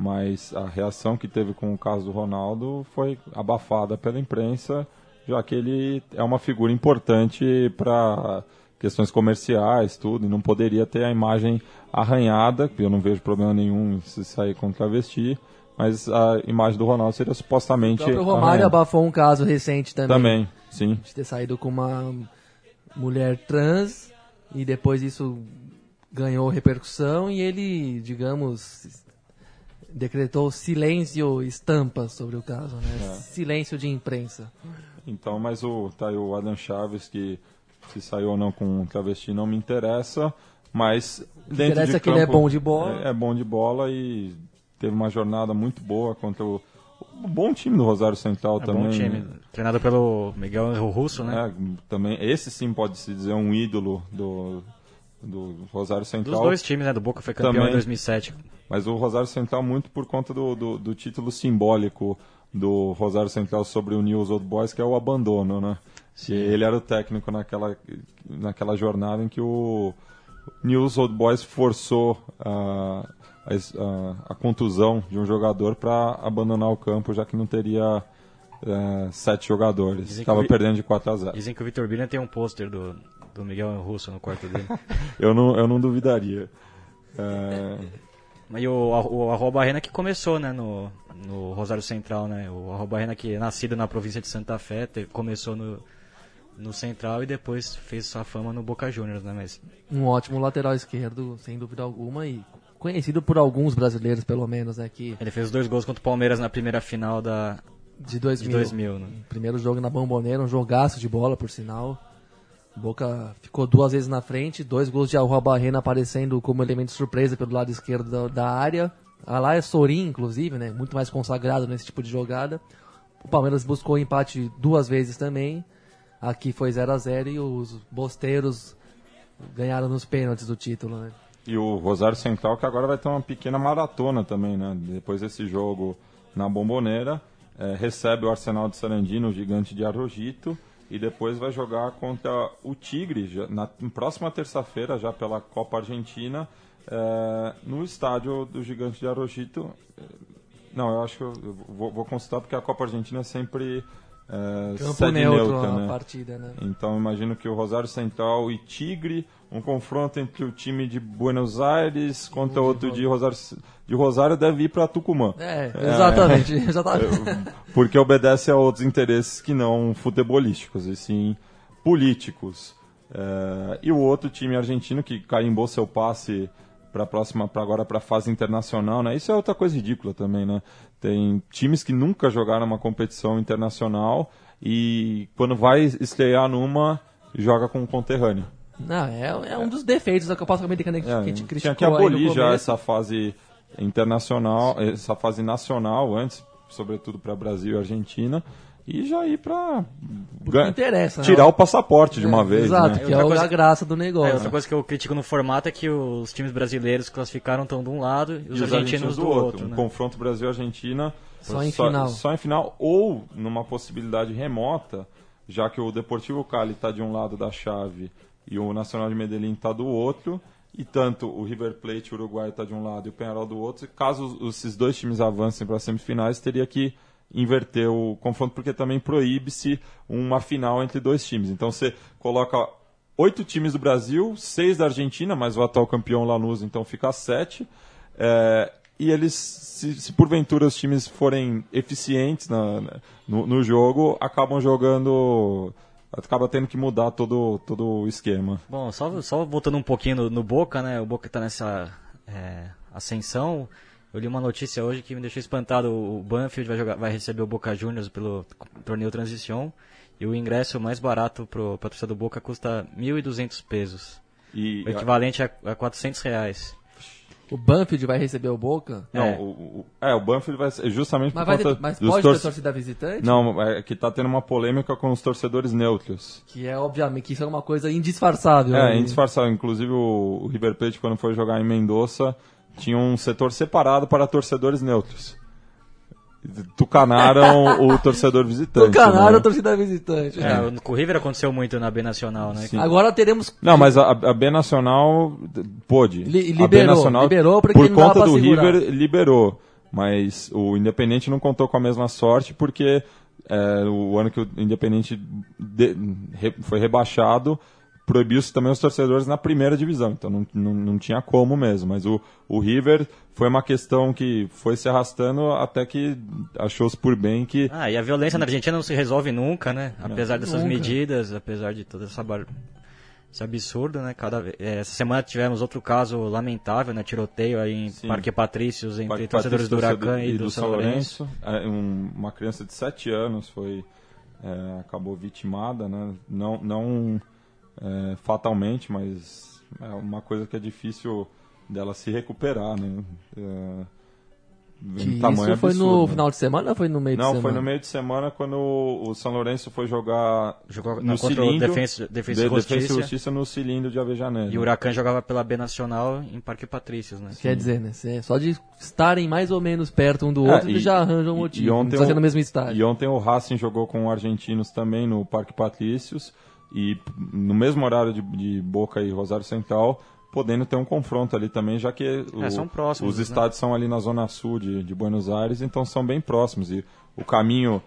mas a reação que teve com o caso do Ronaldo foi abafada pela imprensa, já que ele é uma figura importante para questões comerciais, tudo, e não poderia ter a imagem arranhada, que eu não vejo problema nenhum se sair com travesti, mas a imagem do Ronaldo seria O supostamente próprio Romário arranhada. abafou um caso recente também. Também, sim. De ter saído com uma mulher trans e depois isso ganhou repercussão e ele, digamos, decretou silêncio estampa sobre o caso, né? Silêncio de imprensa. Então, mas o, tá aí o Adam Chaves, que se saiu ou não com um travesti não me interessa, mas dentro interessa de é que ele é campo, bom de bola. É, é bom de bola e teve uma jornada muito boa contra o, o bom time do Rosário Central É também. bom time. né? Treinado pelo Miguel Russo, né? É, também, esse sim pode se dizer um ídolo do, do Rosário Dos Central. dois times, né? Do Boca foi campeão Também. em 2007. Mas o Rosário Central muito por conta do, do, do título simbólico do Rosário Central sobre o News Old Boys, que é o abandono, né? Que ele era o técnico naquela, naquela jornada em que o News Old Boys forçou a, a, a- contusão de um jogador para abandonar o campo, já que não teria eh, sete jogadores. Estava perdendo de 4 a 0. Dizem que o Vitor Birner tem um pôster do, do Miguel Russo no quarto dele. Eu não, eu não duvidaria. Eh, Mas e o, o Arroba Arena que começou, né, no, no Rosário Central, né? O Arroba Arena que é nascido na província de Santa Fé, te- começou no, no Central e depois fez sua fama no Boca Juniors, né? Mas Um ótimo lateral esquerdo, sem dúvida alguma, e conhecido por alguns brasileiros, pelo menos, né? Que ele fez os dois gols contra o Palmeiras na primeira final da, de 2000. de 2000, né? Primeiro jogo na Bomboneira, um jogaço de bola, por sinal. Boca ficou duas vezes na frente, dois gols de Alba Barrena aparecendo como elemento de surpresa pelo lado esquerdo da, da área. A lá é Sorin, inclusive, né? Muito mais consagrado nesse tipo de jogada. O Palmeiras buscou empate duas vezes também. Aqui foi 0 a 0 e os bosteiros ganharam nos pênaltis do título, né? E o Rosário Central que agora vai ter uma pequena maratona também, né? Depois desse jogo na Bomboneira, eh, recebe o Arsenal de Sarandino, o gigante de Arrojito, e depois vai jogar contra o Tigre, na, próxima terça-feira, já pela Copa Argentina, eh, no estádio do gigante de Arrojito. Eh, Não, eu acho que eu, vou, vou consultar porque a Copa Argentina é sempre eh, Campo neutro neutra, a né? partida, né? Então imagino que o Rosário Central e Tigre, um confronto entre o time de Buenos Aires contra outro de Rosário, de Rosário deve ir para Tucumã. É, exatamente. exatamente. Porque obedece a outros interesses que não futebolísticos, e sim políticos. É, e o outro time argentino que carimbou seu passe para próxima, para agora para a fase internacional, né? Isso é outra coisa ridícula também, né? Tem times que nunca jogaram uma competição internacional e quando vai estrear numa joga com um conterrâneo. Não, é, é um dos defeitos da Copa Sul-Americana que, É, que a gente tinha criticou que aí no abolir já essa fase internacional, essa fase nacional antes, sobretudo para Brasil e Argentina, e já ir para que interessa, né? tirar o passaporte de uma É, vez, Exato, né? que Outra é coisa- a graça do É, negócio. outra coisa que eu critico no formato é que os times brasileiros classificaram estão de um lado e os, E argentinos, do outro. Um né? confronto Brasil-Argentina Só em final. Só em final, ou numa possibilidade remota, já que o Deportivo Cali está de um lado da chave e o Nacional de Medellín está do outro, e tanto o River Plate, Uruguai, está de um lado e o Penharol do outro. Caso esses dois times avancem para as semifinais, teria que inverter o confronto, porque também proíbe-se uma final entre dois times. Então você coloca oito times do Brasil, seis da Argentina, mais o atual campeão Lanús, então fica sete. É, e eles, se, se porventura os times forem eficientes na- no, no jogo, acabam jogando. Acaba tendo que mudar todo, todo o esquema. Bom, só, só voltando um pouquinho no, no Boca, né? O Boca tá nessa é, ascensão. Eu li uma notícia hoje que me deixou espantado. O Banfield vai, jogar, vai receber o Boca Juniors pelo torneio Transição. E o ingresso mais barato pro, pra torcida do Boca custa 1.200 pesos. E, O equivalente a, a 400 reais. O Banfield vai receber o Boca? não, é. o, o- é, o Banfield vai ser justamente Mas, por vai conta ter, mas dos pode torce- ter torcida visitante? Não, é que tá tendo uma polêmica com os torcedores neutros. Que é, obviamente, que isso é uma coisa indisfarçável. É, né? indisfarçável. Inclusive o, o River Plate, quando foi jogar em Mendoza, tinha um setor separado para torcedores neutros. Tucanaram o torcedor visitante. Tucanaram né? a torcida visitante. É, o- com o River aconteceu muito na B Nacional, né? Sim. Agora teremos. Não, mas a, a B Nacional pôde. Li- a B liberou, Nacional, liberou porque por conta do segurar. River, liberou. Mas o Independente não contou com a mesma sorte porque é, o ano que o Independente de, re, foi rebaixado proibiu-se também os torcedores na primeira divisão, então não, não, não tinha como mesmo. Mas o, o River foi uma questão que foi se arrastando até que achou-se por bem que. Ah, e a violência na Argentina não se resolve nunca, né? Apesar dessas Nunca. medidas, apesar de toda essa bar... esse absurdo, né? Cada... eh, Essa semana tivemos outro caso lamentável, né? Tiroteio aí em Sim. Parque Patrícios entre Parque torcedores do Huracan e do, São Lourenço. É, um- uma criança de 7 anos foi é, acabou vitimada, né? Não, não é, fatalmente, mas é uma coisa que é difícil dela se recuperar, né? É, Que um tamanho isso foi no absurdo, né? final de semana ou foi no meio de Não, semana? foi no meio de semana quando o São Lourenço foi jogar Jogou no o cilindro, Defensa- Defensa e de- Justiça. Defensa e Justiça no cilindro de Avejaneira. E o Huracan jogava pela B Nacional em Parque Patrícios, né? Quer dizer, né? cê- Só de estarem mais ou menos perto um do É, outro, e- eles já arranjam um motivo. e não ontem o- no mesmo estádio. E ontem o Racing jogou com argentinos também no Parque Patrícios e no mesmo horário de, de Boca e Rosário Central, podendo ter um confronto ali também, já que o- É, próximos, os né? estádios são ali na zona sul de, de Buenos Aires, então são bem próximos e o caminho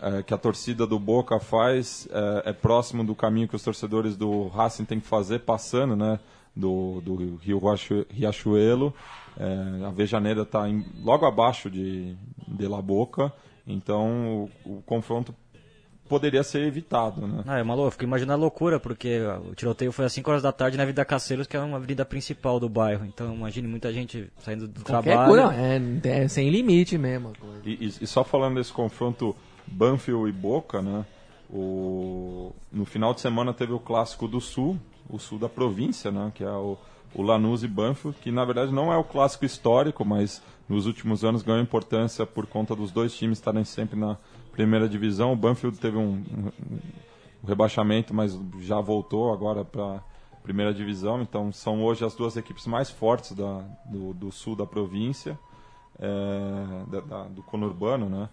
eh, que a torcida do Boca faz eh, é próximo do caminho que os torcedores do Racing têm que fazer passando, né? Do, do Rio Riachu- Riachuelo. Eh, a Vejaneira está logo abaixo de, de La Boca, então o, o confronto poderia ser evitado, né? Ah, é uma loucura. Eu fico imaginando a loucura, porque o tiroteio foi às 5 horas da tarde na Avenida Caceiros, que é uma avenida principal do bairro. Então imagine muita gente saindo do Qualquer trabalho. coisa, é, é sem limite mesmo. E, e- e só falando desse confronto Banfield e Boca, né? O, no final de semana teve o clássico do Sul, o Sul da província, né? Que é o, o Lanús e Banfield, que na verdade não é o clássico histórico, mas nos últimos anos ganhou importância por conta dos dois times estarem sempre na primeira divisão. O Banfield teve um, um- rebaixamento, mas já voltou agora para primeira divisão. Então são hoje as duas equipes mais fortes da, do, do sul da província, é, da- da- do conurbano, né?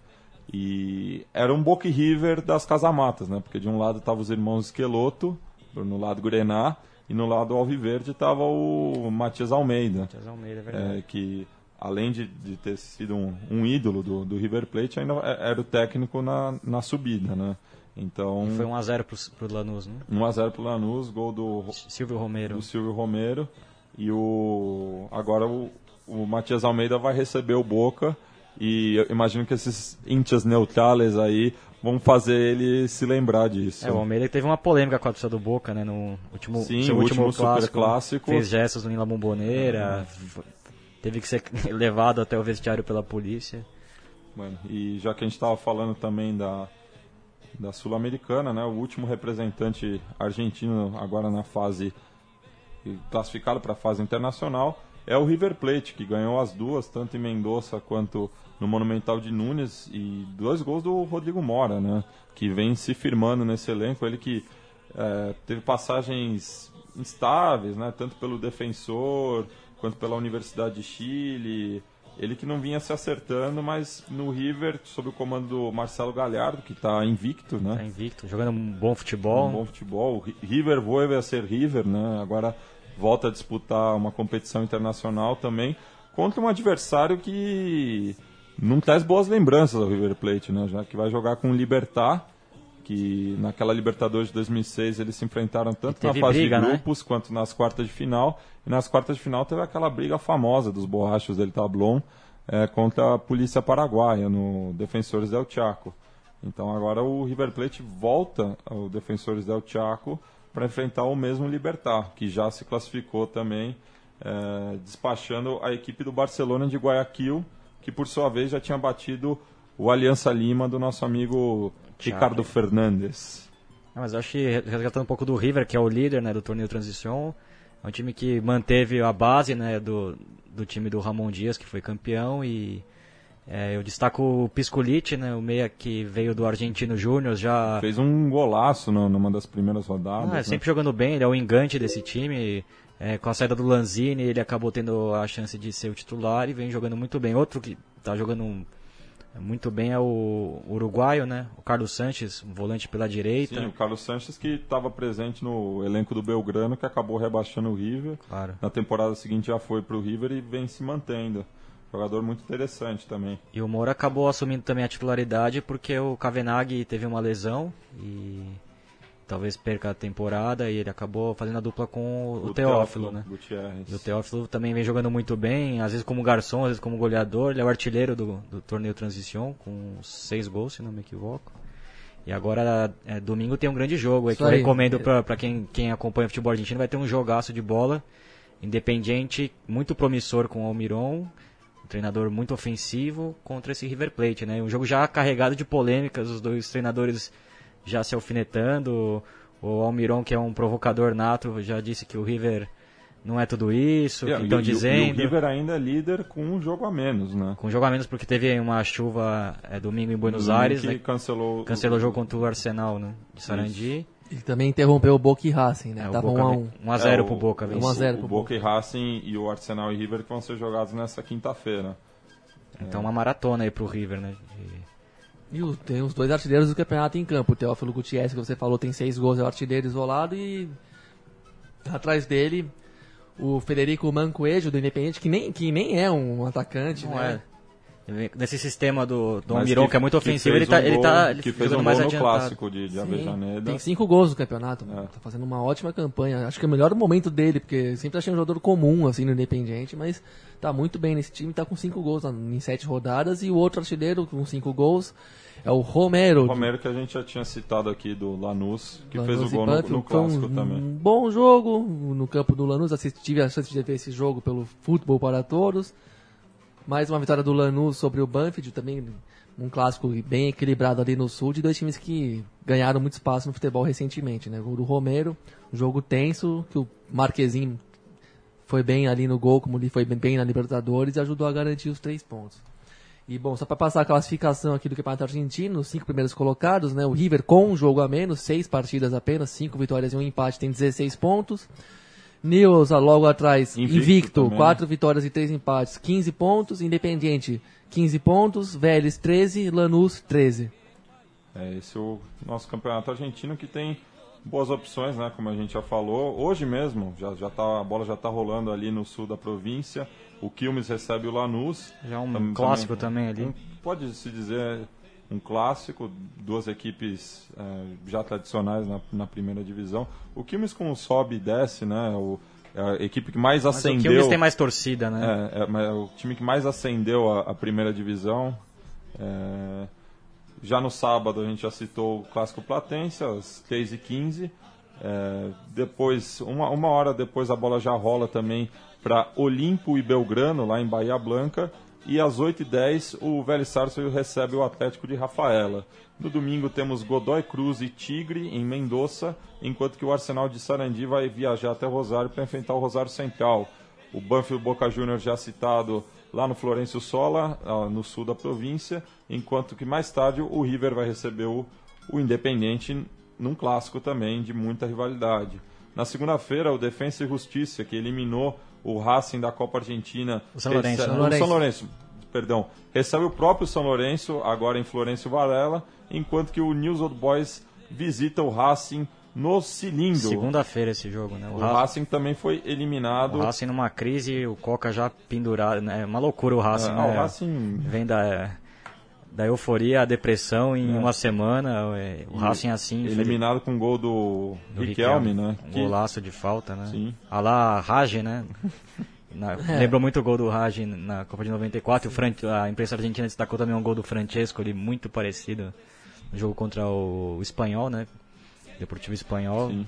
E era um Boca e River das casamatas, né? Porque de um lado estavam os irmãos Esqueloto, no lado Grená, e no lado Alviverde estava o Matias Almeida, Tias Almeida, é verdade. é, que além de, de ter sido um, um ídolo do, do River Plate, ainda é- era o técnico na, na subida, né? Então, Foi 1x0 pro, pro Lanús, né? 1x0 pro Lanús, gol do, Silvio Romero. do Silvio Romero. E o agora o, o Matias Almeida vai receber o Boca. E eu imagino que esses índios neutrales aí vão fazer ele se lembrar disso. É, o Almeida teve uma polêmica com a torcida do Boca, né? No último, Sim, seu o último último clássico, superclássico. Fez gestos em La Bombonera. f- Teve que ser levado até o vestiário pela polícia. Mano, e já que a gente estava falando também da, da Sul-Americana, né? O último representante argentino agora na fase classificado para a fase internacional é o River Plate, que ganhou as duas, tanto em Mendoza quanto no Monumental de Nunes, e dois gols do Rodrigo Mora, né? Que vem se firmando nesse elenco, ele que eh, teve passagens instáveis, né? Tanto pelo Defensor quanto pela Universidade de Chile. Ele que não vinha se acertando, mas no River, sob o comando do Marcelo Galhardo, que está invicto, né? Tá invicto, jogando um bom futebol. um bom futebol. O Ri- River volve a ser River, né? Agora volta a disputar uma competição internacional também contra um adversário que não traz boas lembranças ao River Plate, né? Já que vai jogar com o Libertar, que naquela Libertadores de 2006 eles se enfrentaram tanto na fase briga, de né? grupos quanto nas quartas de final. E nas quartas de final teve aquela briga famosa dos borrachos del Tablon eh, contra a polícia paraguaia no Defensores del Chaco. Então agora o River Plate volta ao Defensores del Chaco para enfrentar o mesmo Libertar, que já se classificou também, eh, despachando a equipe do Barcelona de Guayaquil, que por sua vez já tinha batido o Aliança Lima do nosso amigo Ricardo Fernandes. Ah, mas eu acho que resgatando um pouco do River, que é o líder né, do torneio Transição, é um time que manteve a base né, do, do time do Ramon Dias, que foi campeão, e é, eu destaco o Piscolite, né, o meia que veio do Argentino Júnior, já Fez um golaço no- numa das primeiras rodadas. ah, né? sempre jogando bem, ele é o engante desse time. É, com a saída do Lanzini, ele acabou tendo a chance de ser o titular e vem jogando muito bem. Outro que está jogando um- muito bem é o uruguaio, né? O Carlos Sanches, um volante pela direita. Sim, o Carlos Sanches que estava presente no elenco do Belgrano, que acabou rebaixando o River. Claro. Na temporada seguinte já foi para o River e vem se mantendo. jogador muito interessante também. E o Moura acabou assumindo também a titularidade porque o Kavenag teve uma lesão e talvez perca a temporada e ele acabou fazendo a dupla com o, o Teófilo, né? Gutierrez. E o Teófilo também vem jogando muito bem, às vezes como garçom, às vezes como goleador. Ele é o artilheiro do, do torneio Transição, com seis gols, se não me equivoco. E agora, é, domingo tem um grande jogo aí, que eu recomendo pra, pra quem, quem acompanha o futebol argentino. Vai ter um jogaço de bola, independente, muito promissor com o Almiron, um treinador muito ofensivo, contra esse River Plate, né? Um jogo já carregado de polêmicas, os dois treinadores já se alfinetando. O Almiron, que é um provocador nato, já disse que o River não é tudo isso, E- que estão o- dizendo. E o River ainda é líder com um jogo a menos, né? Com jogo a menos porque teve uma chuva é, domingo em Buenos Domingo Aires, que né? cancelou, Cancelou o jogo contra o Arsenal, né? De Sarandi. E também interrompeu o Boca e Racing, né? É, Tava Boca 1 a vem- 1 1 a 0 É, pro o- Boca, um a venceu. zero O pro Boca e Racing e o Arsenal e River que vão ser jogados nessa quinta-feira. Então uma maratona aí pro River, né? De- E o- tem os dois artilheiros do campeonato em campo. O Teófilo Gutierrez, que você falou, tem seis gols, é o artilheiro isolado. E atrás dele, o Federico Mancoejo, do Independente, que nem, que nem é um atacante, Não né? é. Nesse sistema do, do Mas Almiron, que, é muito ofensivo, ele fez tá, um ele gol- tá ele que fez um mais gol no clássico de, de Sim, Avejaneda. tem cinco gols no campeonato. É. Tá fazendo uma ótima campanha. Acho que é o melhor momento dele, porque sempre achei um jogador comum, assim, no Independiente, mas tá muito bem nesse time, tá com cinco gols em sete rodadas. E o outro artilheiro com cinco gols é o Romero. O Romero que a gente já tinha citado aqui do Lanús, que Lanús fez o gol no, no clássico um, também. Um bom jogo no campo do Lanús. Assisti, tive a chance de ver esse jogo pelo Futebol para Todos. Mais uma vitória do Lanús sobre o Banfield, também um clássico bem equilibrado ali no sul, de dois times que ganharam muito espaço no futebol recentemente. Né? O do Romero, jogo tenso, que o Marquezinho foi bem ali no gol, como ele foi bem- bem na Libertadores, e ajudou a garantir os três pontos. E bom, só para passar a classificação aqui do Campeonato Argentino, os cinco primeiros colocados, né? O River com um jogo a menos, seis partidas apenas, cinco vitórias e um empate, tem 16 pontos. Newell's logo atrás, Invicto invicto, também. quatro vitórias e três empates, 15 pontos. Independiente, 15 pontos. Vélez, 13. Lanús, 13. É esse é o nosso campeonato argentino que tem boas opções, né? Como a gente já falou. Hoje mesmo, já, já tá, a bola já está rolando ali no sul da província. O Quilmes recebe o Lanús. Já um Tam- clássico também ali. um- pode se dizer um clássico, duas equipes eh, já tradicionais na, na primeira divisão. O Quilmes com o sobe e desce, né? O, é a equipe que mais Mas o acendeu. Quilmes tem mais torcida, né? É, é, é o time que mais acendeu a, a primeira divisão. É, já no sábado a gente já citou o Clássico Platense, às 3h15. É, depois, uma, uma hora depois, a bola já rola também para Olimpo e Belgrano, lá em Bahia Blanca. E às 8h10 o Vélez Sarsfield recebe o Atlético de Rafaela. No domingo temos Godoy Cruz e Tigre em Mendoza, enquanto que o Arsenal de Sarandi vai viajar até Rosário para enfrentar o Rosário Central. O Banfield Boca Juniors já citado lá no Florencio Sola, ah, no sul da província, enquanto que mais tarde o River vai receber o, o Independente num clássico também de muita rivalidade. Na segunda-feira, o Defensa e Justiça, que eliminou o Racing da Copa Argentina, O São Lourenço. recebe- São o Lourenço. São Lourenço, perdão, recebe o próprio São Lourenço, agora em Florencio Varela, enquanto que o News Old Boys visita o Racing no cilindro. Segunda-feira esse jogo, né? O, O Ra- Racing também foi eliminado. o Racing numa crise, o Coca já pendurado. né? É uma loucura o Racing, Ah, né? o Racing Vem da, da euforia à depressão em uma semana. é, O Racing assim. eliminado com o gol do, do Riquelme, né? Um Que- golaço de falta, né? Sim. A lá Rage, né? Na- Lembrou muito o gol do Rage na Copa de 94. O Fran, a imprensa argentina destacou também um gol do Francesco ali, muito parecido. No jogo contra o, o Espanhol, né? Deportivo Espanhol. Sim.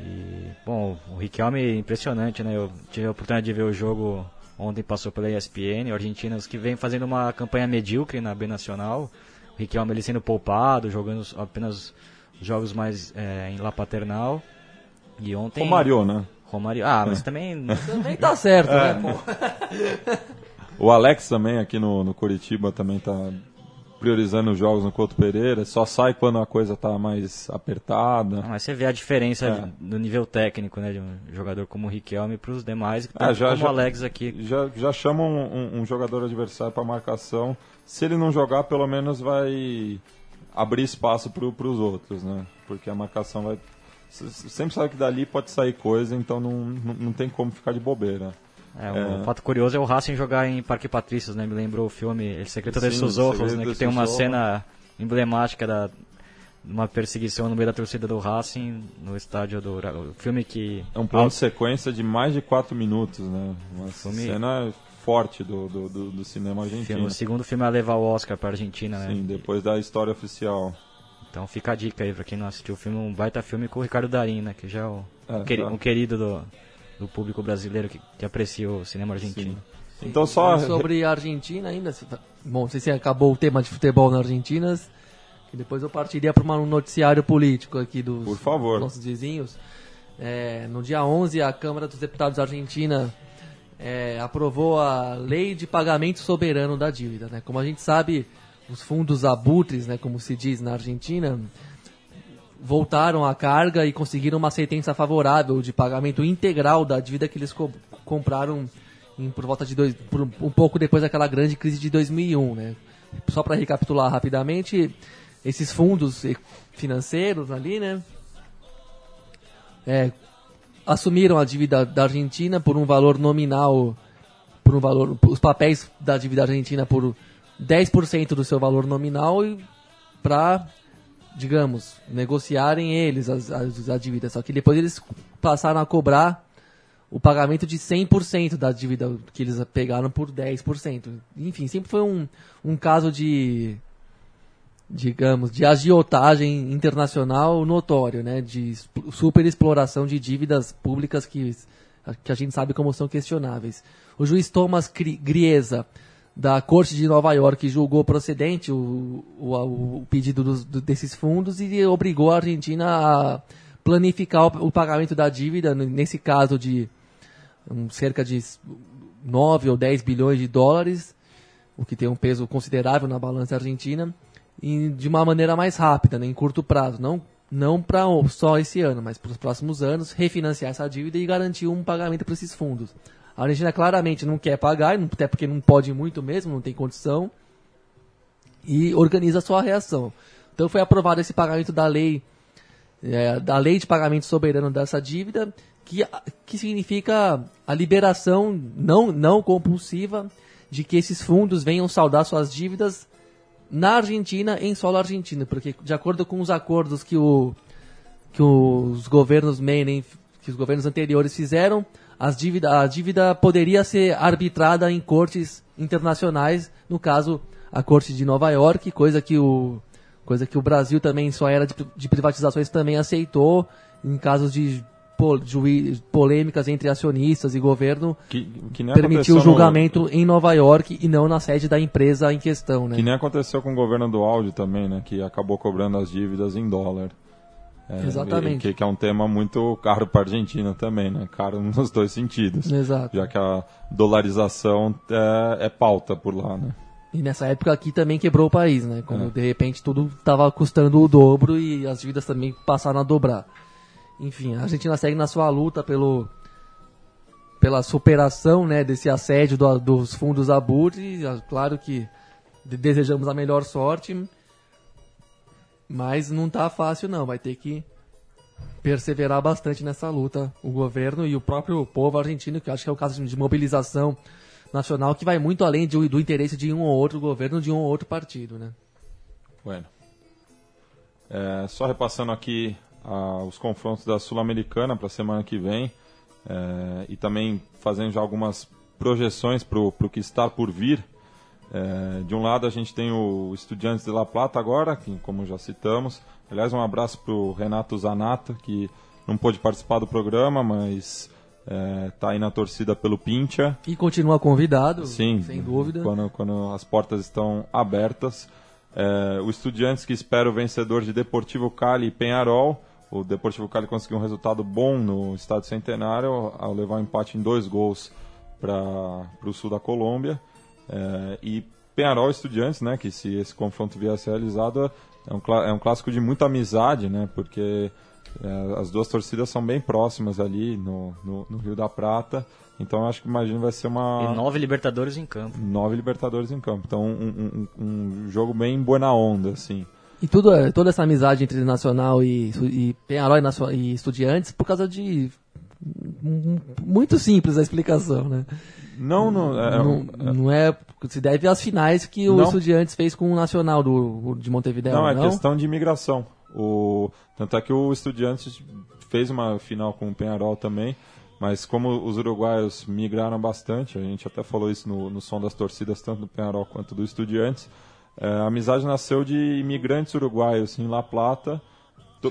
E, bom, o Riquelme impressionante, né? Eu tive a oportunidade de ver o jogo ontem, passou pela ESPN. O Argentinos que vem fazendo uma campanha medíocre na B Nacional. O Riquelme ele sendo poupado, jogando apenas jogos mais é, em La Paternal. E ontem. Romário, né? Romário. Ah, mas também. Também tá certo, É. né? pô? O Alex também aqui no, no Curitiba também tá priorizando os jogos no Couto Pereira. Só sai quando a coisa tá mais apertada. Mas você vê a diferença É. do nível técnico, né? De um jogador como o Riquelme para os demais, Ah, tanto já- como já- o Alex aqui. Já, já chamam um, um jogador adversário para marcação. Se ele não jogar, pelo menos vai abrir espaço para os outros, né? Porque a marcação vai. c- Sempre sabe que dali pode sair coisa, então não, não, não tem como ficar de bobeira. É, um fato curioso é o Racing jogar em Parque Patrícios, né? Me lembrou o filme El Secreto de Sus Ojos, Segredo né? de Que tem uma cena emblemática da uma perseguição no meio da torcida do Racing no estádio do o filme que É um plano de sequência de mais de 4 minutos, né? Uma Filme- cena forte do, do, do, do cinema filme- argentino. o segundo filme a levar o Oscar pra Argentina, né? Sim, depois da história oficial. Então fica a dica aí pra quem não assistiu o filme, um baita filme com o Ricardo Darim, né? Que já é o, É, um, tá. um querido do, do público brasileiro que, que aprecia o cinema argentino. Então só... Sobre a Argentina ainda, se- bom, não sei se acabou o tema de futebol na Argentina, que depois eu partiria para um noticiário político aqui dos Por favor. nossos vizinhos. É, no dia 11, a Câmara dos Deputados Argentina é, aprovou a Lei de Pagamento Soberano da Dívida. Né? Como a gente sabe, os fundos abutres, né, como se diz na Argentina, voltaram à carga e conseguiram uma sentença favorável de pagamento integral da dívida que eles co- compraram em- por volta de dois, por um, pouco depois daquela grande crise de 2001, né? Só para recapitular rapidamente, esses fundos financeiros ali, né? é, assumiram a dívida da Argentina por um valor nominal, por um valor, os papéis da dívida argentina por 10% do seu valor nominal e para, digamos, negociarem eles as, as, a. Só que depois eles passaram a cobrar o pagamento de 100% da dívida que eles pegaram por 10%. Enfim, sempre foi um, um caso de digamos, de agiotagem internacional notório, né, de exp- superexploração de dívidas públicas que, que a gente sabe como são questionáveis. O juiz Thomas Griesa, da Corte de Nova York, julgou procedente o, o, o pedido dos- do- desses fundos e obrigou a Argentina a planificar o, o pagamento da dívida, nesse caso de um, cerca de 9 ou 10 bilhões de dólares, o que tem um peso considerável na balança argentina, e de uma maneira mais rápida, né, em curto prazo. Não, não para só esse ano, mas para os próximos anos, refinanciar essa dívida e garantir um pagamento para esses fundos. A Argentina claramente não quer pagar, até porque não pode muito mesmo, não tem condição, e organiza a sua reação. Então foi aprovado esse pagamento da lei, é, da lei de pagamento soberano dessa dívida, que, que significa a liberação não, não compulsiva de que esses fundos venham saldar suas dívidas na Argentina, em solo argentino, porque de acordo com os acordos que, o, que os governos Menem, que os governos anteriores fizeram, as dívida, a dívida poderia ser arbitrada em cortes internacionais, no caso a corte de Nova York, coisa que o coisa que o Brasil também em sua era de, de privatizações também aceitou em casos de polêmicas entre acionistas e governo Que, que permitiu o no- julgamento em Nova York e não na sede da empresa em questão, né? Que nem aconteceu com o governo do áudio também, né? Que acabou cobrando as dívidas em dólar. É, Exatamente. Que, que é um tema muito caro para a Argentina também, né? Caro nos dois sentidos. Exato. Já que a dolarização é, é pauta por lá, né? E nessa época aqui também quebrou o país, né? Quando É. de repente tudo estava custando o dobro e as dívidas também passaram a dobrar. Enfim, a Argentina segue na sua luta pelo pela superação, né, desse assédio do- dos fundos. Ah, Claro que de- desejamos a melhor sorte, mas não tá fácil não, vai ter que perseverar bastante nessa luta o governo e o próprio povo argentino, que acho que é o caso de mobilização nacional que vai muito além de- do interesse de um ou outro governo, de um ou outro partido, né? Bueno. É, só repassando aqui ah, os confrontos da Sul-Americana para a semana que vem é, e também fazendo já algumas projeções para o que está por vir. É, de um lado a gente tem o Estudiantes de La Plata agora, que, como já citamos. Aliás, um abraço para o Renato Zanata, que não pôde participar do programa, mas está aí na torcida pelo Pincha. E continua convidado, Sim, sem dúvida. Quando, quando as portas estão abertas. É, o Estudiantes que espera o vencedor de Deportivo Cali e Penharol. O Deportivo Cali conseguiu um resultado bom no Estádio Centenário ao levar um empate em dois gols para o sul da Colômbia. É, e Penharol e Estudiantes, né, que se esse confronto viesse realizado, é um, é um clássico de muita amizade, né, porque é, as duas torcidas são bem próximas ali no, no, no Rio da Prata. Então eu acho que imagino vai ser uma E nove Libertadores em campo. nove Libertadores em campo. Então, um, um- um jogo bem buena onda, assim. E tudo, toda essa amizade entre Nacional e, e Penharol e, e Estudiantes por causa de m- muito simples a explicação, né? Não, não. É, não, não é. Se deve às finais que o Não. Estudiantes fez com o Nacional do, de Montevideo. Não, Não, é questão de imigração. O, tanto é que o Estudiantes fez uma final com o Penharol também, mas como os uruguaios migraram bastante, a gente até falou isso no, no som das torcidas, tanto do Penharol quanto do Estudiantes, é, a amizade nasceu de imigrantes uruguaios em La Plata.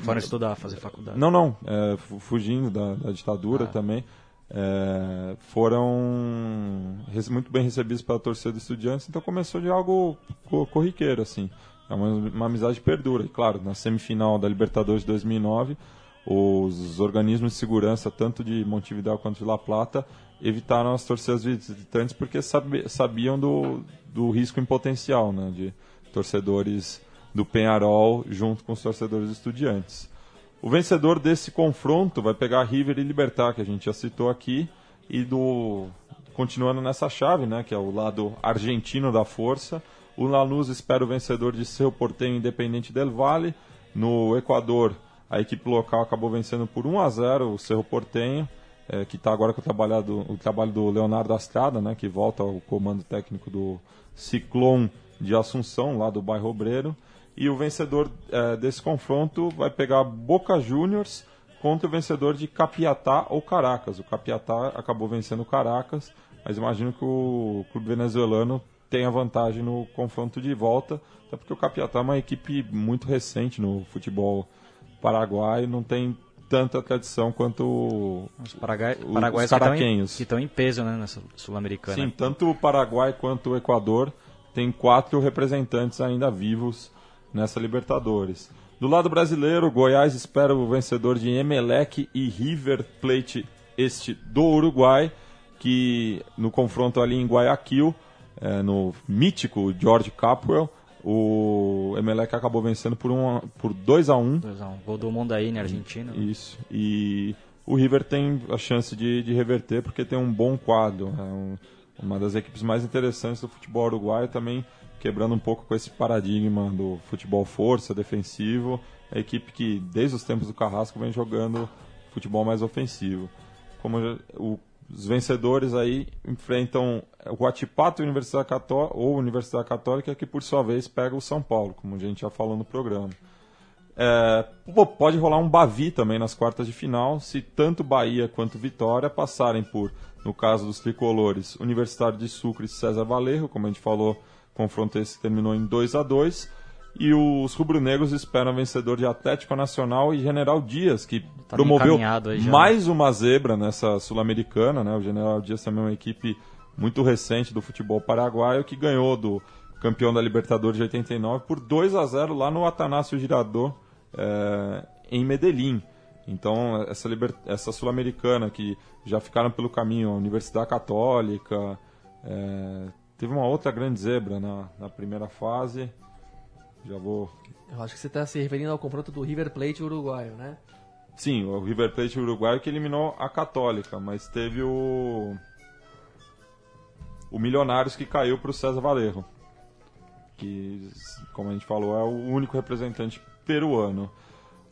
Foram estudar, fazer faculdade. Não, não, é, fu- fugindo da, da ditadura também. É, foram muito bem recebidos pela torcida do Estudiantes, então começou de algo co- corriqueiro, assim. É uma, uma amizade perdura. E claro, na semifinal da Libertadores de 2009, os organismos de segurança, tanto de Montevideo quanto de La Plata, evitaram as torcidas visitantes porque sabiam do, do risco em potencial, né, de torcedores do Penharol junto com os torcedores do Estudiantes. O vencedor desse confronto vai pegar River e Libertar, que a gente já citou aqui, e do continuando nessa chave, né, que é o lado argentino da força, o Lanús espera o vencedor de seu Porteño Independente del Valle. No Equador, a equipe local acabou vencendo por 1 a 0 o Cerro Porteño, eh, que está agora com o trabalho, do, o trabalho do Leonardo Astrada, né, que volta ao comando técnico do Ciclone de Assunção, lá do bairro Obreiro. E o vencedor eh, desse confronto vai pegar Boca Juniors contra o vencedor de Capiatá ou Caracas. O Capiatá acabou vencendo o Caracas, mas imagino que o clube venezuelano tenha vantagem no confronto de volta, até porque o Capiatá é uma equipe muito recente no futebol paraguaio, não tem tanta tradição quanto Os paraguai, Os paraguaios que estão em, caraquenhos. que estão em peso né, nessa Sul-Americana. Sim, tanto o Paraguai quanto o Equador tem quatro representantes ainda vivos nessa Libertadores. Do lado brasileiro, o Goiás espera o vencedor de Emelec e River Plate este do Uruguai, que no confronto ali em Guayaquil, eh, no mítico George Capwell, o Emelec acabou vencendo por, um, a- por 2 a 1 2 a 1. Gol do né, argentino. isso. E o River tem a chance de, de reverter porque tem um bom quadro. É um- uma das equipes mais interessantes do futebol uruguaio também quebrando um pouco com esse paradigma do futebol força, defensivo. A equipe que, desde os tempos do Carrasco, vem jogando futebol mais ofensivo. Como o- os vencedores aí enfrentam o Atipato Universidade Católica, ou Universidade Católica, que por sua vez pega o São Paulo, como a gente já falou no programa. É, pode rolar um Bavi também nas quartas de final, se tanto Bahia quanto Vitória passarem por, no caso dos tricolores, Universitário de Sucre e César Valerro, como a gente falou, confronto esse terminou em 2 a 2 e os rubro-negros esperam vencedor de Atlético Nacional e General Dias, que Tá promoveu já. mais uma zebra nessa Sul-Americana, né? O General Dias também é uma equipe muito recente do futebol paraguaio que ganhou do campeão da Libertadores de 89 por 2 a 0 lá no Atanásio Girador eh, em Medellín. Então essa, essa Sul-Americana que já ficaram pelo caminho, a Universidade Católica, eh, teve uma outra grande zebra na, na primeira fase. Já vou Eu acho que você está se referindo ao confronto do River Plate uruguaio, né? Sim, o River Plate uruguaio que eliminou a Católica, mas teve o o Milionários que caiu para o César Valerro, que, como a gente falou, é o único representante peruano.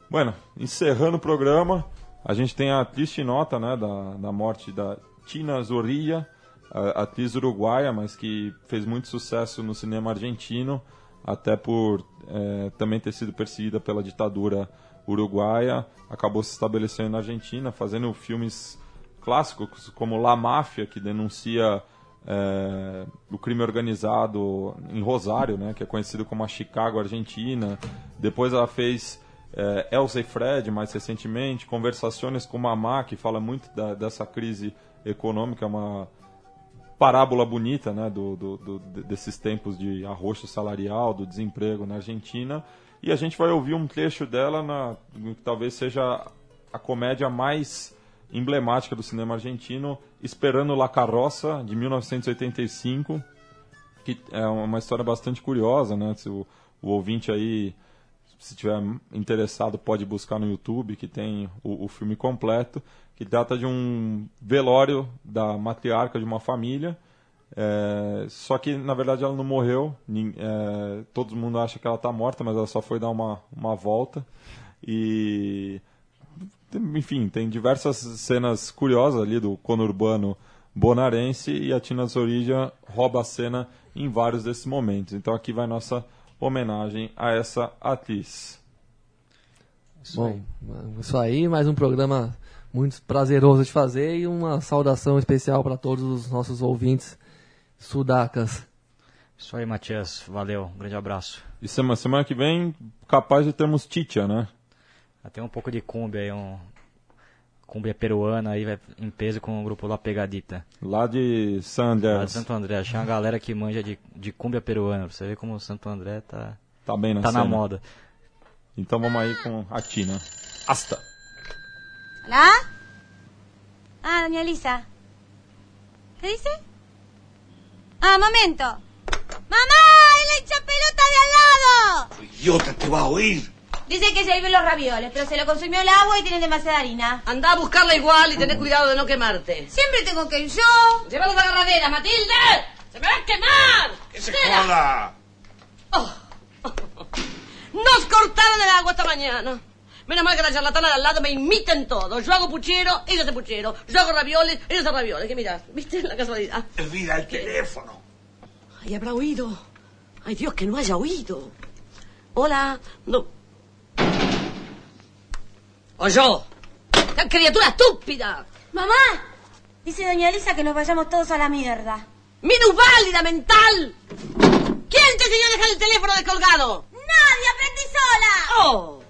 Bueno, encerrando o programa, a gente tem a triste nota né, da, da morte da Tina Zorrilla, atriz uruguaia, mas que fez muito sucesso no cinema argentino, até por eh, também ter sido perseguida pela ditadura uruguaia, acabou se estabelecendo na Argentina, fazendo filmes clássicos como La Máfia, que denuncia eh, o crime organizado em Rosário, né, que é conhecido como a Chicago Argentina. Depois ela fez eh, Elsa e Fred, mais recentemente, Conversações com Mamá, que fala muito da- dessa crise econômica, uma parábola bonita né, do, do- do- de- desses tempos de arroxo salarial, do desemprego na Argentina. E a gente vai ouvir um trecho dela, na, que talvez seja a comédia mais emblemática do cinema argentino, Esperando La Carroça, de 1985, que é uma história bastante curiosa, né? Se o, o ouvinte aí, se tiver interessado, pode buscar no YouTube, que tem o, o filme completo, que trata de um velório da matriarca de uma família, é, só que na verdade ela não morreu, é, todo mundo acha que ela está morta, mas ela só foi dar uma, uma volta. E enfim, tem diversas cenas curiosas ali do conurbano bonarense e a Tina Zorija rouba a cena em vários desses momentos. Então aqui vai nossa homenagem a essa atriz. Bom, isso aí, mais um programa muito prazeroso de fazer e uma saudação especial para todos os nossos ouvintes sudacas. Isso aí, Matias. Valeu. Um grande abraço. E semana, semana que vem, capaz de termos Titia, né? Tem um pouco de cumbia aí, um cumbia peruana aí, vai em peso com o grupo La Pegadita. Lá de San Andrés. Lá de Santo André. Achei uma galera que manja de, de cumbia peruana. Pra você ver como o Santo André tá, Tá bem na tá cena. na moda. Então vamos aí com a Tina. Hasta! ¿Hola? Ah, doña Elisa. ¿Qué dice? Ah, momento. ¡Mamá! ¡El hincha pelota de al lado! Idiota, te va a oír. Dice que se hirvió los ravioles, pero se lo consumió el agua y tiene demasiada harina. Anda a buscarla igual y tenés cuidado de no quemarte. Siempre tengo que ir yo. Llévalo a la agarradera, Matilde. ¡Se me va a quemar! ¡Que se Espera. joda! Nos cortaron el agua esta mañana. Menos mal que la charlatana de al lado me imiten todo. Yo hago puchero, ellos hacen puchero. Yo hago ravioles, ellos hacen ravioles. ¿Qué miras? ¿Viste la casualidad? Olvida el teléfono. Ay, habrá oído. Ay, Dios, que no haya oído. Hola. No. O yo. ¡Qué criatura estúpida! Mamá, dice doña Elisa que nos vayamos todos a la mierda. ¡Minusválida mental! ¿Quién te enseñó a dejar el teléfono descolgado? ¡Nadie! ¡Aprendí sola! ¡Oh!